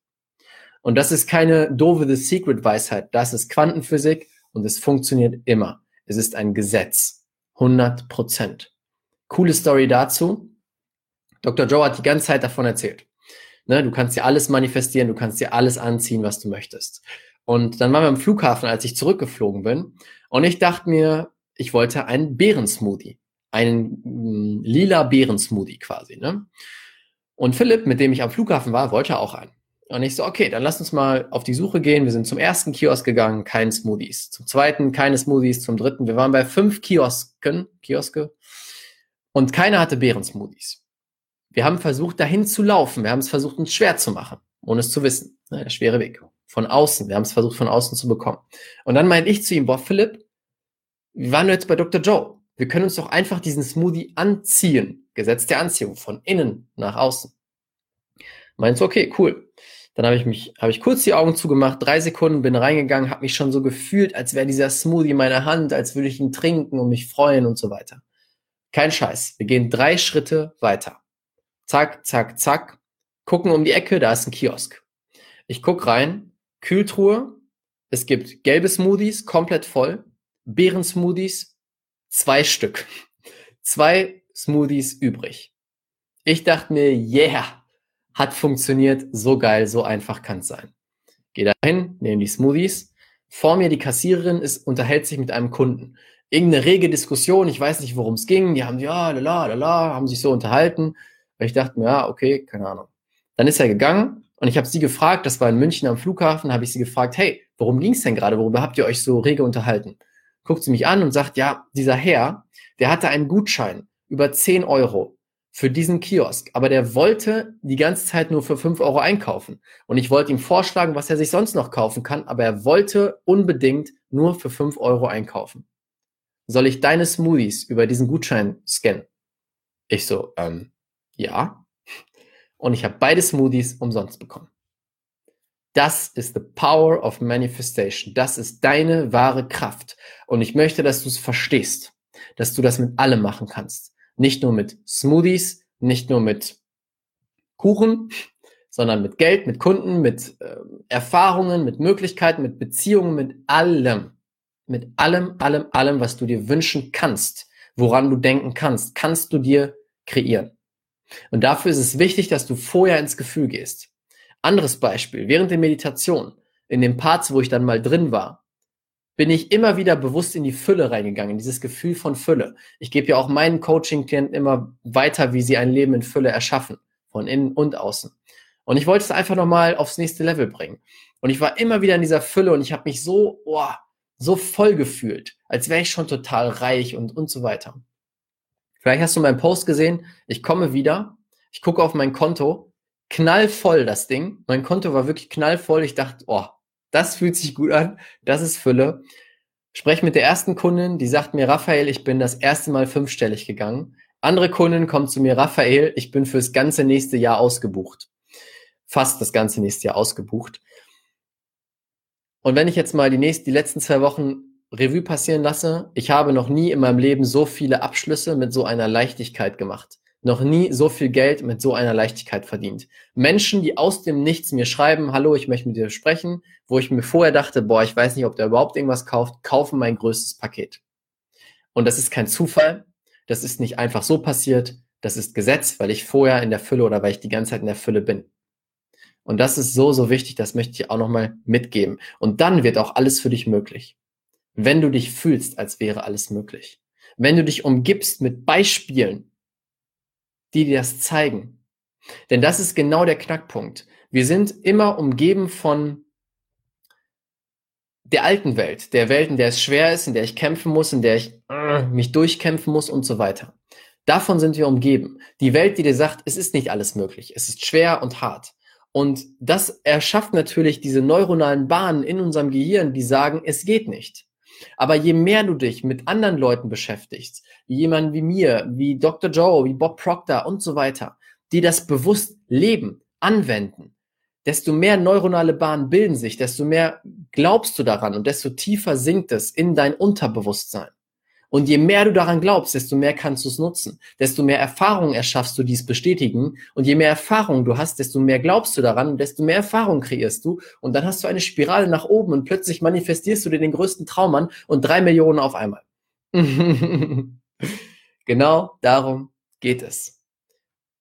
Und das ist keine doofe The Secret Weisheit. Das ist Quantenphysik und es funktioniert immer. Es ist ein Gesetz. 100 Prozent. Coole Story dazu. Dr. Joe hat die ganze Zeit davon erzählt. Ne, du kannst dir alles manifestieren, du kannst dir alles anziehen, was du möchtest. Und dann waren wir am Flughafen, als ich zurückgeflogen bin. Und ich dachte mir, ich wollte einen Beerensmoothie. Einen mh, mm, lila Beerensmoothie quasi. Ne? Und Philipp, mit dem ich am Flughafen war, wollte auch einen. Und ich so, okay, dann lass uns mal auf die Suche gehen. Wir sind zum ersten Kiosk gegangen, keine Smoothies. Zum zweiten keine Smoothies. Zum dritten, wir waren bei fünf Kiosken, Kioske. Und keiner hatte Beerensmoothies. Wir haben versucht, dahin zu laufen. Wir haben es versucht, uns schwer zu machen, ohne es zu wissen. Ne, der schwere Weg von außen. Wir haben es versucht, von außen zu bekommen. Und dann meinte ich zu ihm, boah, Philipp, wir waren jetzt bei Dr. Joe. Wir können uns doch einfach diesen Smoothie anziehen. Gesetz der Anziehung, von innen nach außen. Meinst du, okay, cool. Dann habe ich mich, habe ich kurz die Augen zugemacht, drei Sekunden, bin reingegangen, habe mich schon so gefühlt, als wäre dieser Smoothie in meiner Hand, als würde ich ihn trinken und mich freuen und so weiter. Kein Scheiß. Wir gehen drei Schritte weiter. Zack, zack, zack. Gucken um die Ecke, da ist ein Kiosk. Ich guck rein, Kühltruhe. Es gibt gelbe Smoothies, komplett voll. Beeren-Smoothies, zwei Stück. Zwei Smoothies übrig. Ich dachte mir, yeah, hat funktioniert, so geil, so einfach kann es sein. Geh da hin, nehme die Smoothies. Vor mir die Kassiererin ist, unterhält sich mit einem Kunden. Irgendeine rege Diskussion, ich weiß nicht, worum es ging. Die haben ja, lala, lala, haben sich so unterhalten. Ich dachte mir, ja, okay, keine Ahnung. Dann ist er gegangen und ich habe sie gefragt, das war in München am Flughafen, habe ich sie gefragt, hey, worum ging es denn gerade? Worüber habt ihr euch so rege unterhalten? Guckt sie mich an und sagt, ja, dieser Herr, der hatte einen Gutschein über 10 Euro für diesen Kiosk, aber der wollte die ganze Zeit nur für 5 Euro einkaufen. Und ich wollte ihm vorschlagen, was er sich sonst noch kaufen kann, aber er wollte unbedingt nur für 5 Euro einkaufen. Soll ich deine Smoothies über diesen Gutschein scannen? Ich so, ähm, ja und ich habe beide Smoothies umsonst bekommen. Das ist the power of manifestation. Das ist deine wahre Kraft. Und ich möchte, dass du es verstehst, dass du das mit allem machen kannst. Nicht nur mit Smoothies, nicht nur mit Kuchen, sondern mit Geld, mit Kunden, mit äh, Erfahrungen, mit Möglichkeiten, mit Beziehungen, mit allem. Mit allem, allem, allem, was du dir wünschen kannst, woran du denken kannst, kannst du dir kreieren. Und dafür ist es wichtig, dass du vorher ins Gefühl gehst. Anderes Beispiel, während der Meditation, in den Parts, wo ich dann mal drin war, bin ich immer wieder bewusst in die Fülle reingegangen, in dieses Gefühl von Fülle. Ich gebe ja auch meinen Coaching-Klienten immer weiter, wie sie ein Leben in Fülle erschaffen, von innen und außen. Und ich wollte es einfach nochmal aufs nächste Level bringen. Und ich war immer wieder in dieser Fülle und ich habe mich so, oh, so voll gefühlt, als wäre ich schon total reich und, und so weiter. Vielleicht hast du meinen Post gesehen. Ich komme wieder. Ich gucke auf mein Konto. Knallvoll das Ding. Mein Konto war wirklich knallvoll. Ich dachte, oh, das fühlt sich gut an. Das ist Fülle. Spreche mit der ersten Kundin, die sagt mir, Raphael, ich bin das erste Mal fünfstellig gegangen. Andere Kundin kommt zu mir, Raphael, ich bin fürs ganze nächste Jahr ausgebucht. Fast das ganze nächste Jahr ausgebucht. Und wenn ich jetzt mal die nächsten, die letzten zwei Wochen Revue passieren lasse, ich habe noch nie in meinem Leben so viele Abschlüsse mit so einer Leichtigkeit gemacht. Noch nie so viel Geld mit so einer Leichtigkeit verdient. Menschen, die aus dem Nichts mir schreiben, hallo, ich möchte mit dir sprechen, wo ich mir vorher dachte, boah, ich weiß nicht, ob der überhaupt irgendwas kauft, kaufen mein größtes Paket. Und das ist kein Zufall, das ist nicht einfach so passiert, das ist Gesetz, weil ich vorher in der Fülle oder weil ich die ganze Zeit in der Fülle bin. Und das ist so, so wichtig, das möchte ich auch nochmal mitgeben. Und dann wird auch alles für dich möglich wenn du dich fühlst, als wäre alles möglich. Wenn du dich umgibst mit Beispielen, die dir das zeigen. Denn das ist genau der Knackpunkt. Wir sind immer umgeben von der alten Welt, der Welt, in der es schwer ist, in der ich kämpfen muss, in der ich äh, mich durchkämpfen muss und so weiter. Davon sind wir umgeben. Die Welt, die dir sagt, es ist nicht alles möglich, es ist schwer und hart. Und das erschafft natürlich diese neuronalen Bahnen in unserem Gehirn, die sagen, es geht nicht. Aber je mehr du dich mit anderen Leuten beschäftigst, wie jemand wie mir, wie Dr. Joe, wie Bob Proctor und so weiter, die das bewusst leben, anwenden, desto mehr neuronale Bahnen bilden sich, desto mehr glaubst du daran und desto tiefer sinkt es in dein Unterbewusstsein. Und je mehr du daran glaubst, desto mehr kannst du es nutzen. Desto mehr Erfahrungen erschaffst du, die es bestätigen. Und je mehr Erfahrungen du hast, desto mehr glaubst du daran desto mehr Erfahrungen kreierst du. Und dann hast du eine Spirale nach oben und plötzlich manifestierst du dir den größten Traum an und drei Millionen auf einmal. genau darum geht es.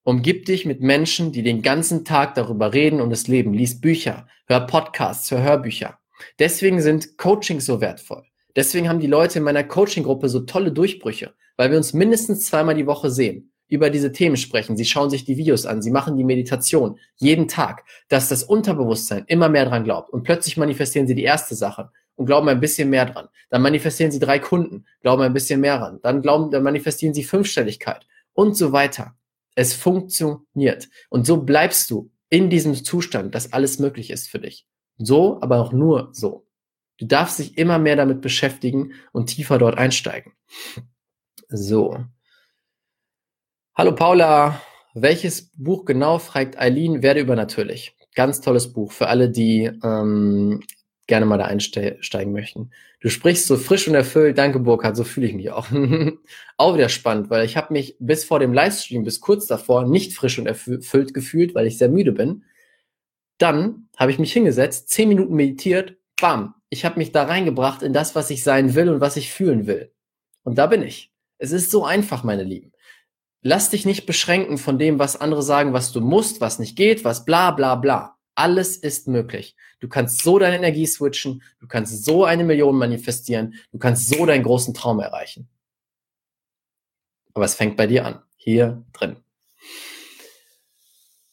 Umgib dich mit Menschen, die den ganzen Tag darüber reden und es leben. Lies Bücher, hör Podcasts, hör Hörbücher. Deswegen sind Coachings so wertvoll. Deswegen haben die Leute in meiner Coaching-Gruppe so tolle Durchbrüche, weil wir uns mindestens zweimal die Woche sehen, über diese Themen sprechen. Sie schauen sich die Videos an, sie machen die Meditation jeden Tag, dass das Unterbewusstsein immer mehr dran glaubt. Und plötzlich manifestieren sie die erste Sache und glauben ein bisschen mehr dran. Dann manifestieren sie drei Kunden, glauben ein bisschen mehr dran. Dann glauben, dann manifestieren sie Fünfstelligkeit und so weiter. Es funktioniert. Und so bleibst du in diesem Zustand, dass alles möglich ist für dich. So, aber auch nur so. Du darfst dich immer mehr damit beschäftigen und tiefer dort einsteigen. So. Hallo Paula, welches Buch genau fragt Eileen? Werde übernatürlich. Ganz tolles Buch für alle, die ähm, gerne mal da einsteigen möchten. Du sprichst so frisch und erfüllt. Danke, Burkhard, so fühle ich mich auch. auch wieder spannend, weil ich habe mich bis vor dem Livestream, bis kurz davor, nicht frisch und erfüllt gefühlt, weil ich sehr müde bin. Dann habe ich mich hingesetzt, zehn Minuten meditiert, bam, ich habe mich da reingebracht in das, was ich sein will und was ich fühlen will. Und da bin ich. Es ist so einfach, meine Lieben. Lass dich nicht beschränken von dem, was andere sagen, was du musst, was nicht geht, was bla bla bla. Alles ist möglich. Du kannst so deine Energie switchen, du kannst so eine Million manifestieren, du kannst so deinen großen Traum erreichen. Aber es fängt bei dir an, hier drin.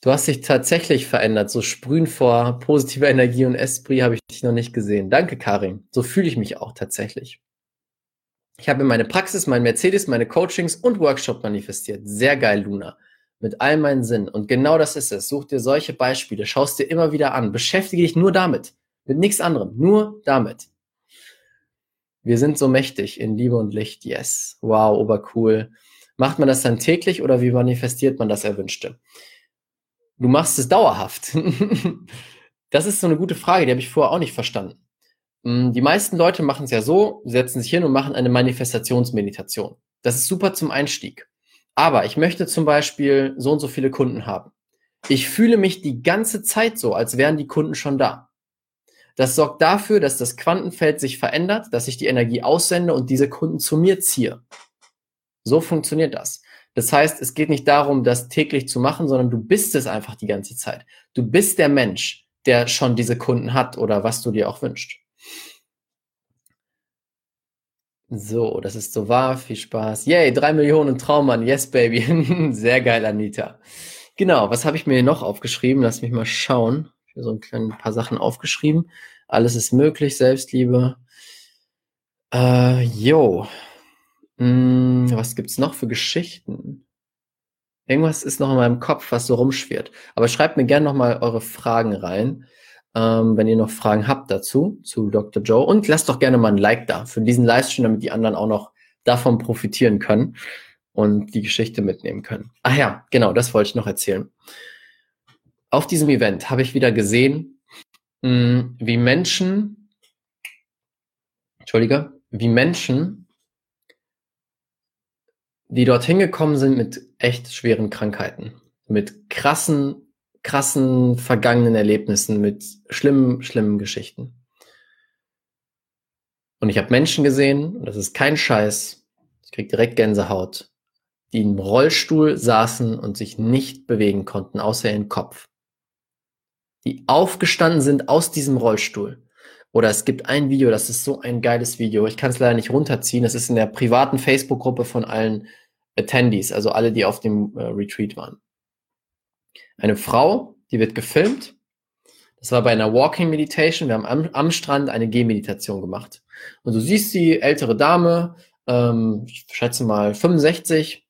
Du hast dich tatsächlich verändert. So sprühen vor positiver Energie und Esprit habe ich dich noch nicht gesehen. Danke, Karin. So fühle ich mich auch tatsächlich. Ich habe meine Praxis, mein Mercedes, meine Coachings und Workshop manifestiert. Sehr geil, Luna. Mit all meinen Sinnen. Und genau das ist es. Such dir solche Beispiele, schaust dir immer wieder an. Beschäftige dich nur damit. Mit nichts anderem. Nur damit. Wir sind so mächtig in Liebe und Licht. Yes. Wow, obercool. Macht man das dann täglich oder wie manifestiert man das Erwünschte? Du machst es dauerhaft. das ist so eine gute Frage, die habe ich vorher auch nicht verstanden. Mm, die meisten Leute machen es ja so, setzen sich hin und machen eine Manifestationsmeditation. Das ist super zum Einstieg. Aber ich möchte zum Beispiel so und so viele Kunden haben. Ich fühle mich die ganze Zeit so, als wären die Kunden schon da. Das sorgt dafür, dass das Quantenfeld sich verändert, dass ich die Energie aussende und diese Kunden zu mir ziehe. So funktioniert das. Das heißt, es geht nicht darum, das täglich zu machen, sondern du bist es einfach die ganze Zeit. Du bist der Mensch, der schon diese Kunden hat oder was du dir auch wünschst. So, das ist so wahr. Viel Spaß. Yay, drei Millionen Traummann. Yes, baby. Sehr geil, Anita. Genau, was habe ich mir noch aufgeschrieben? Lass mich mal schauen. Ich habe so ein klein paar Sachen aufgeschrieben. Alles ist möglich, Selbstliebe. Äh, yo. Hm, was gibt's noch für Geschichten? Irgendwas ist noch in meinem Kopf, was so rumschwirrt. Aber schreibt mir gerne nochmal eure Fragen rein, ähm, wenn ihr noch Fragen habt dazu, zu Dr. Joe. Und lasst doch gerne mal ein Like da für diesen Livestream, damit die anderen auch noch davon profitieren können und die Geschichte mitnehmen können. Ach ja, genau, das wollte ich noch erzählen. Auf diesem Event habe ich wieder gesehen, mh, wie Menschen, Entschuldige, wie Menschen, die dorthin gekommen sind mit echt schweren Krankheiten, mit krassen, krassen vergangenen Erlebnissen, mit schlimmen, schlimmen Geschichten. Und ich habe Menschen gesehen, und das ist kein Scheiß, ich krieg direkt Gänsehaut, die im Rollstuhl saßen und sich nicht bewegen konnten, außer ihren Kopf. Die aufgestanden sind aus diesem Rollstuhl. Oder es gibt ein Video, das ist so ein geiles Video. Ich kann es leider nicht runterziehen. Das ist in der privaten Facebook-Gruppe von allen Attendees, also alle, die auf dem äh, Retreat waren. Eine Frau, die wird gefilmt. Das war bei einer Walking Meditation. Wir haben am, am Strand eine Gehmeditation gemacht. Und du siehst die ältere Dame, ähm, ich schätze mal 65,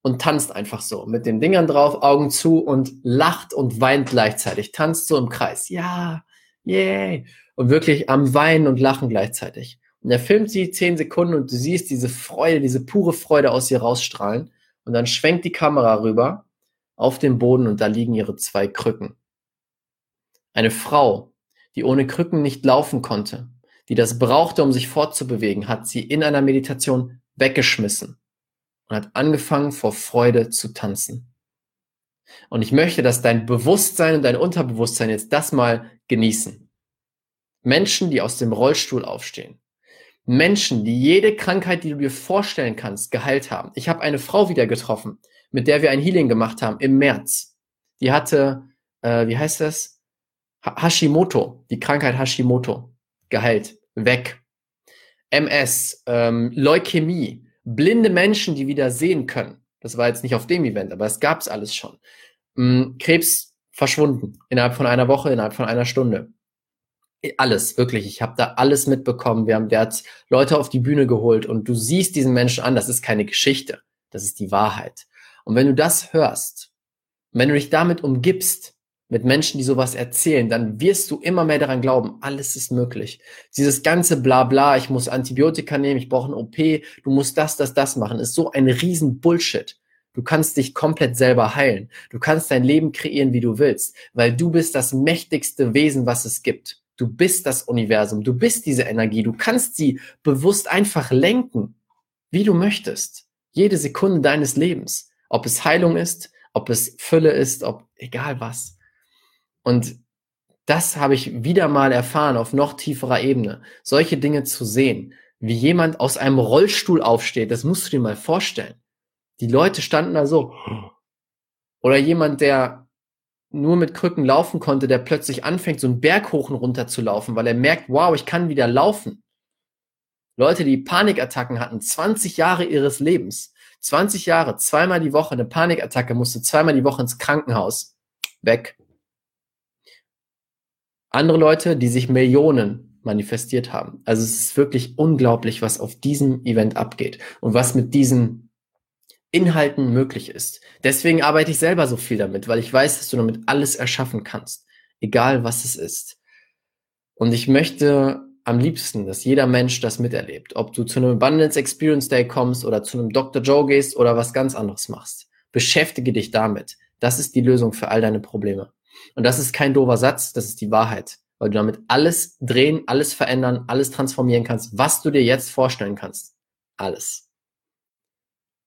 und tanzt einfach so mit den Dingern drauf, Augen zu und lacht und weint gleichzeitig, tanzt so im Kreis. Ja, yay. Und wirklich am Weinen und Lachen gleichzeitig. Und er filmt sie zehn Sekunden und du siehst diese Freude, diese pure Freude aus ihr rausstrahlen. Und dann schwenkt die Kamera rüber auf den Boden und da liegen ihre zwei Krücken. Eine Frau, die ohne Krücken nicht laufen konnte, die das brauchte, um sich fortzubewegen, hat sie in einer Meditation weggeschmissen und hat angefangen vor Freude zu tanzen. Und ich möchte, dass dein Bewusstsein und dein Unterbewusstsein jetzt das mal genießen. Menschen, die aus dem Rollstuhl aufstehen. Menschen, die jede Krankheit, die du dir vorstellen kannst, geheilt haben. Ich habe eine Frau wieder getroffen, mit der wir ein Healing gemacht haben im März. Die hatte, äh, wie heißt das? Hashimoto, die Krankheit Hashimoto, geheilt, weg. MS, ähm, Leukämie, blinde Menschen, die wieder sehen können. Das war jetzt nicht auf dem Event, aber es gab's alles schon. Mm, Krebs verschwunden innerhalb von einer Woche, innerhalb von einer Stunde. Alles, wirklich. Ich habe da alles mitbekommen. Wir haben, der hat Leute auf die Bühne geholt und du siehst diesen Menschen an, das ist keine Geschichte, das ist die Wahrheit. Und wenn du das hörst, wenn du dich damit umgibst, mit Menschen, die sowas erzählen, dann wirst du immer mehr daran glauben, alles ist möglich. Dieses ganze Blabla, ich muss Antibiotika nehmen, ich brauche ein OP, du musst das, das, das machen, ist so ein riesen Bullshit. Du kannst dich komplett selber heilen. Du kannst dein Leben kreieren, wie du willst, weil du bist das mächtigste Wesen, was es gibt. Du bist das Universum, du bist diese Energie, du kannst sie bewusst einfach lenken, wie du möchtest. Jede Sekunde deines Lebens. Ob es Heilung ist, ob es Fülle ist, ob egal was. Und das habe ich wieder mal erfahren auf noch tieferer Ebene. Solche Dinge zu sehen, wie jemand aus einem Rollstuhl aufsteht, das musst du dir mal vorstellen. Die Leute standen da so. Oder jemand, der nur mit Krücken laufen konnte, der plötzlich anfängt, so einen Berg hoch und runter zu laufen, weil er merkt, wow, ich kann wieder laufen. Leute, die Panikattacken hatten, 20 Jahre ihres Lebens. 20 Jahre, zweimal die Woche eine Panikattacke, musste zweimal die Woche ins Krankenhaus. Weg. Andere Leute, die sich Millionen manifestiert haben. Also es ist wirklich unglaublich, was auf diesem Event abgeht und was mit diesen Inhalten möglich ist. Deswegen arbeite ich selber so viel damit, weil ich weiß, dass du damit alles erschaffen kannst, egal was es ist. Und ich möchte am liebsten, dass jeder Mensch das miterlebt. Ob du zu einem Abundance Experience Day kommst oder zu einem Dr. Joe gehst oder was ganz anderes machst. Beschäftige dich damit. Das ist die Lösung für all deine Probleme. Und das ist kein doofer Satz, das ist die Wahrheit, weil du damit alles drehen, alles verändern, alles transformieren kannst, was du dir jetzt vorstellen kannst. Alles.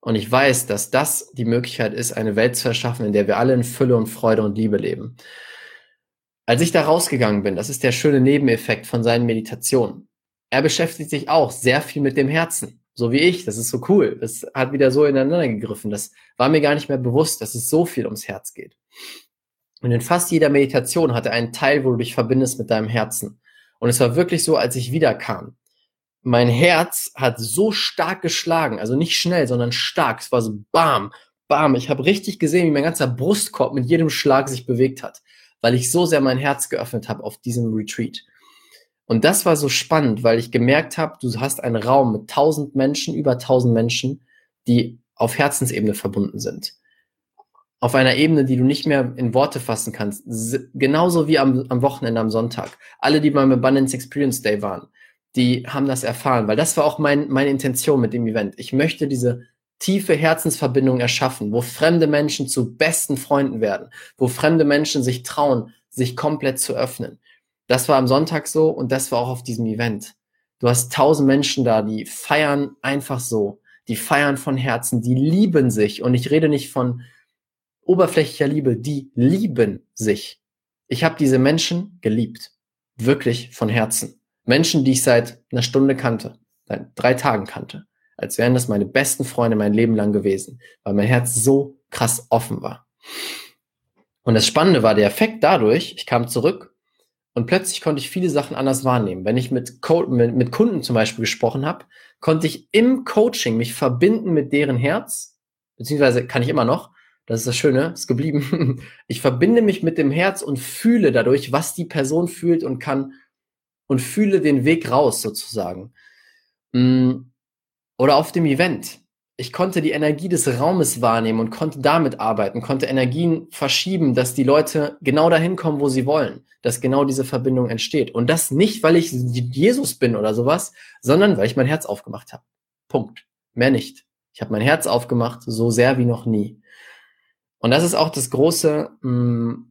Und ich weiß, dass das die Möglichkeit ist, eine Welt zu erschaffen, in der wir alle in Fülle und Freude und Liebe leben. Als ich da rausgegangen bin, das ist der schöne Nebeneffekt von seinen Meditationen. Er beschäftigt sich auch sehr viel mit dem Herzen, so wie ich. Das ist so cool. Das hat wieder so ineinander gegriffen. Das war mir gar nicht mehr bewusst, dass es so viel ums Herz geht. Und in fast jeder Meditation hat er einen Teil, wo du dich verbindest mit deinem Herzen. Und es war wirklich so, als ich wiederkam. Mein Herz hat so stark geschlagen, also nicht schnell, sondern stark. Es war so bam, bam. Ich habe richtig gesehen, wie mein ganzer Brustkorb mit jedem Schlag sich bewegt hat, weil ich so sehr mein Herz geöffnet habe auf diesem Retreat. Und das war so spannend, weil ich gemerkt habe, du hast einen Raum mit tausend Menschen, über tausend Menschen, die auf Herzensebene verbunden sind. Auf einer Ebene, die du nicht mehr in Worte fassen kannst. Genauso wie am, am Wochenende, am Sonntag. Alle, die beim Abundance Experience Day waren, die haben das erfahren, weil das war auch mein, meine Intention mit dem Event. Ich möchte diese tiefe Herzensverbindung erschaffen, wo fremde Menschen zu besten Freunden werden, wo fremde Menschen sich trauen, sich komplett zu öffnen. Das war am Sonntag so und das war auch auf diesem Event. Du hast tausend Menschen da, die feiern einfach so, die feiern von Herzen, die lieben sich und ich rede nicht von oberflächlicher Liebe, die lieben sich. Ich habe diese Menschen geliebt, wirklich von Herzen. Menschen, die ich seit einer Stunde kannte, seit drei Tagen kannte als wären das meine besten Freunde mein Leben lang gewesen, weil mein Herz so krass offen war. Und das Spannende war der Effekt dadurch, ich kam zurück und plötzlich konnte ich viele Sachen anders wahrnehmen. Wenn ich mit, Co mit, mit Kunden zum Beispiel gesprochen habe, konnte ich im Coaching mich verbinden mit deren Herz, beziehungsweise kann ich immer noch, das ist das Schöne, ist geblieben. Ich verbinde mich mit dem Herz und fühle dadurch, was die Person fühlt und kann und fühle den Weg raus sozusagen. Mm, oder auf dem Event. Ich konnte die Energie des Raumes wahrnehmen und konnte damit arbeiten, konnte Energien verschieben, dass die Leute genau dahin kommen, wo sie wollen, dass genau diese Verbindung entsteht. Und das nicht, weil ich Jesus bin oder sowas, sondern weil ich mein Herz aufgemacht habe. Punkt. Mehr nicht. Ich habe mein Herz aufgemacht, so sehr wie noch nie. Und das ist auch das Große, mm,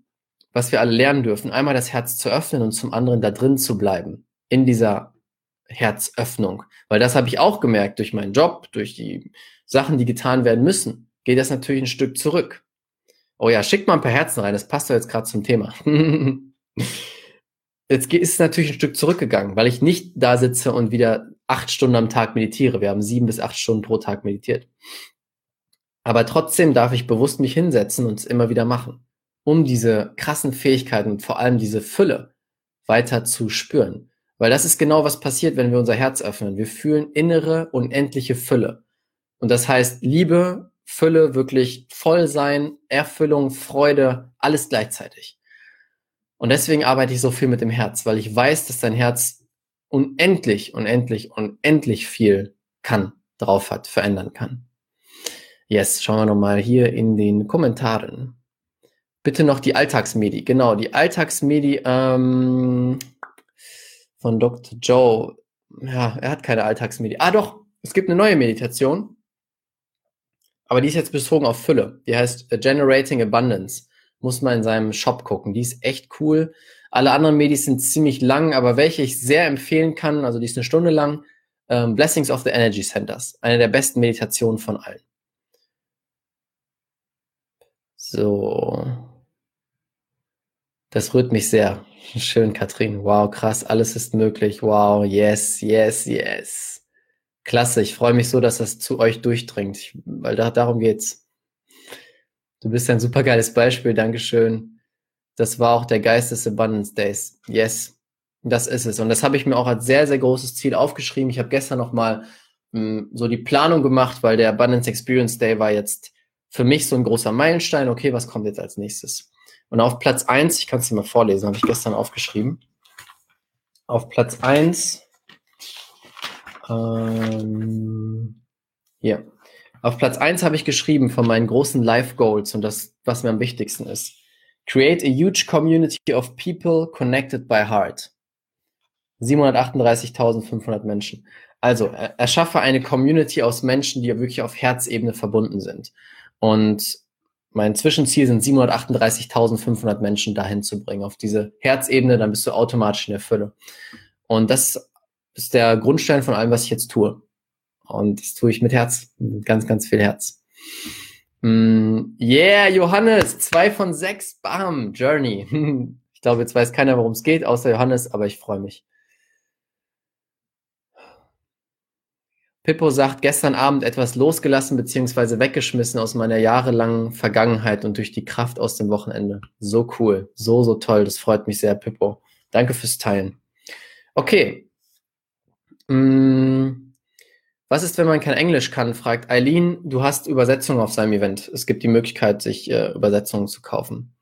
was wir alle lernen dürfen. Einmal das Herz zu öffnen und zum anderen da drin zu bleiben. In dieser Herzöffnung. Weil das habe ich auch gemerkt durch meinen Job, durch die Sachen, die getan werden müssen, geht das natürlich ein Stück zurück. Oh ja, schickt mal ein paar Herzen rein, das passt doch jetzt gerade zum Thema. jetzt ist es natürlich ein Stück zurückgegangen, weil ich nicht da sitze und wieder acht Stunden am Tag meditiere. Wir haben sieben bis acht Stunden pro Tag meditiert. Aber trotzdem darf ich bewusst mich hinsetzen und es immer wieder machen, um diese krassen Fähigkeiten und vor allem diese Fülle weiter zu spüren. Weil das ist genau, was passiert, wenn wir unser Herz öffnen. Wir fühlen innere, unendliche Fülle. Und das heißt Liebe, Fülle, wirklich voll sein, Erfüllung, Freude, alles gleichzeitig. Und deswegen arbeite ich so viel mit dem Herz, weil ich weiß, dass dein Herz unendlich, unendlich, unendlich viel kann, drauf hat, verändern kann. Yes, schauen wir nochmal hier in den Kommentaren. Bitte noch die Alltagsmedi. Genau, die Alltagsmedi. Ähm, von Dr. Joe. Ja, er hat keine Alltagsmeditation. Ah, doch, es gibt eine neue Meditation. Aber die ist jetzt bezogen auf Fülle. Die heißt Generating Abundance. Muss man in seinem Shop gucken. Die ist echt cool. Alle anderen Medis sind ziemlich lang, aber welche ich sehr empfehlen kann, also die ist eine Stunde lang, ähm, Blessings of the Energy Centers. Eine der besten Meditationen von allen. So. Das rührt mich sehr. Schön, Katrin. Wow, krass, alles ist möglich. Wow, yes, yes, yes. Klasse, ich freue mich so, dass das zu euch durchdringt, weil da, darum geht's. Du bist ein supergeiles Beispiel, Dankeschön. Das war auch der Geist des Abundance Days. Yes, das ist es. Und das habe ich mir auch als sehr, sehr großes Ziel aufgeschrieben. Ich habe gestern noch mal mh, hm, so die Planung gemacht, weil der Abundance Experience Day war jetzt für mich so ein großer Meilenstein. Okay, was kommt jetzt als nächstes? Und auf Platz eins, ich kann es dir mal vorlesen, habe ich gestern aufgeschrieben. Auf Platz eins, ähm, hier. Auf Platz eins habe ich geschrieben von meinen großen Life Goals und das, was mir am wichtigsten ist. Create a huge community of people connected by heart. 738.500 Menschen. Also, erschaffe eine Community aus Menschen, die wirklich auf Herzebene verbunden sind. Und mein Zwischenziel sind 738.500 Menschen dahin zu bringen, auf diese Herzebene, dann bist du automatisch in der Fülle. Und das ist der Grundstein von allem, was ich jetzt tue. Und das tue ich mit Herz, mit ganz, ganz viel Herz. Mm, yeah, Johannes, zwei von sechs, bam, Journey. Ich glaube, jetzt weiß keiner, worum es geht, außer Johannes, aber ich freue mich. Pippo sagt, gestern Abend etwas losgelassen bzw. weggeschmissen aus meiner jahrelangen Vergangenheit und durch die Kraft aus dem Wochenende. So cool, so, so toll, das freut mich sehr, Pippo. Danke fürs Teilen. Okay. Hm. Was ist, wenn man kein Englisch kann? fragt Eileen. Du hast Übersetzungen auf seinem Event. Es gibt die Möglichkeit, sich äh, Übersetzungen zu kaufen.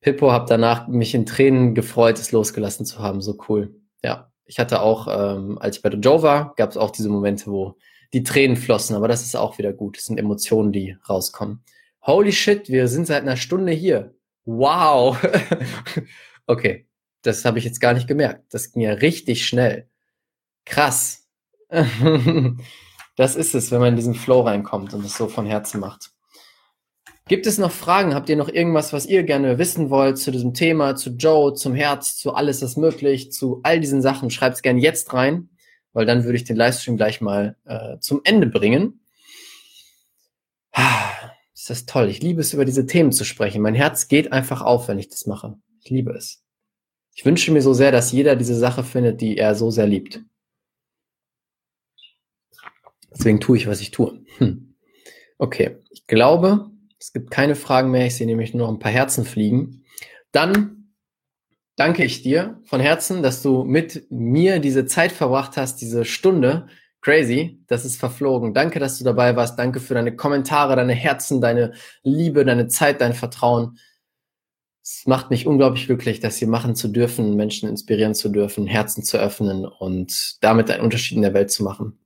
Pippo, habe danach mich in Tränen gefreut, es losgelassen zu haben. So cool. Ja, ich hatte auch, ähm, als ich bei Joe war, gab es auch diese Momente, wo die Tränen flossen, aber das ist auch wieder gut. Das sind Emotionen, die rauskommen. Holy shit, wir sind seit einer Stunde hier. Wow. okay, das habe ich jetzt gar nicht gemerkt. Das ging ja richtig schnell. Krass. das ist es, wenn man in diesen Flow reinkommt und es so von Herzen macht. Gibt es noch Fragen? Habt ihr noch irgendwas, was ihr gerne wissen wollt zu diesem Thema, zu Joe, zum Herz, zu alles ist möglich, zu all diesen Sachen? Schreibt es gerne jetzt rein, weil dann würde ich den Livestream gleich mal äh, zum Ende bringen. Ist das toll. Ich liebe es, über diese Themen zu sprechen. Mein Herz geht einfach auf, wenn ich das mache. Ich liebe es. Ich wünsche mir so sehr, dass jeder diese Sache findet, die er so sehr liebt. Deswegen tue ich, was ich tue. Hm. Okay, ich glaube, es gibt keine Fragen mehr. Ich sehe nämlich nur noch ein paar Herzen fliegen. Dann danke ich dir von Herzen, dass du mit mir diese Zeit verbracht hast, diese Stunde. Crazy, das ist verflogen. Danke, dass du dabei warst. Danke für deine Kommentare, deine Herzen, deine Liebe, deine Zeit, dein Vertrauen. Es macht mich unglaublich glücklich, das hier machen zu dürfen, Menschen inspirieren zu dürfen, Herzen zu öffnen und damit einen Unterschied in der Welt zu machen.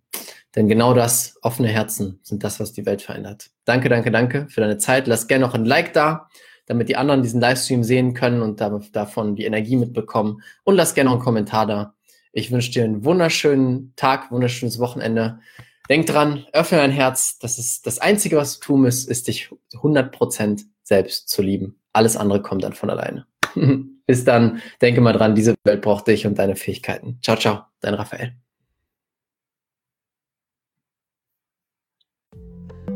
Denn genau das, offene Herzen, sind das, was die Welt verändert. Danke, danke, danke für deine Zeit. Lass gerne noch ein Like da, damit die anderen diesen Livestream sehen können und davon die Energie mitbekommen. Und lass gerne noch einen Kommentar da. Ich wünsche dir einen wunderschönen Tag, wunderschönes Wochenende. Denk dran, öffne dein Herz. Das ist das Einzige, was du tun musst, ist dich 100% selbst zu lieben. Alles andere kommt dann von alleine. Bis dann, denke mal dran, diese Welt braucht dich und deine Fähigkeiten. Ciao, ciao, dein Raphael.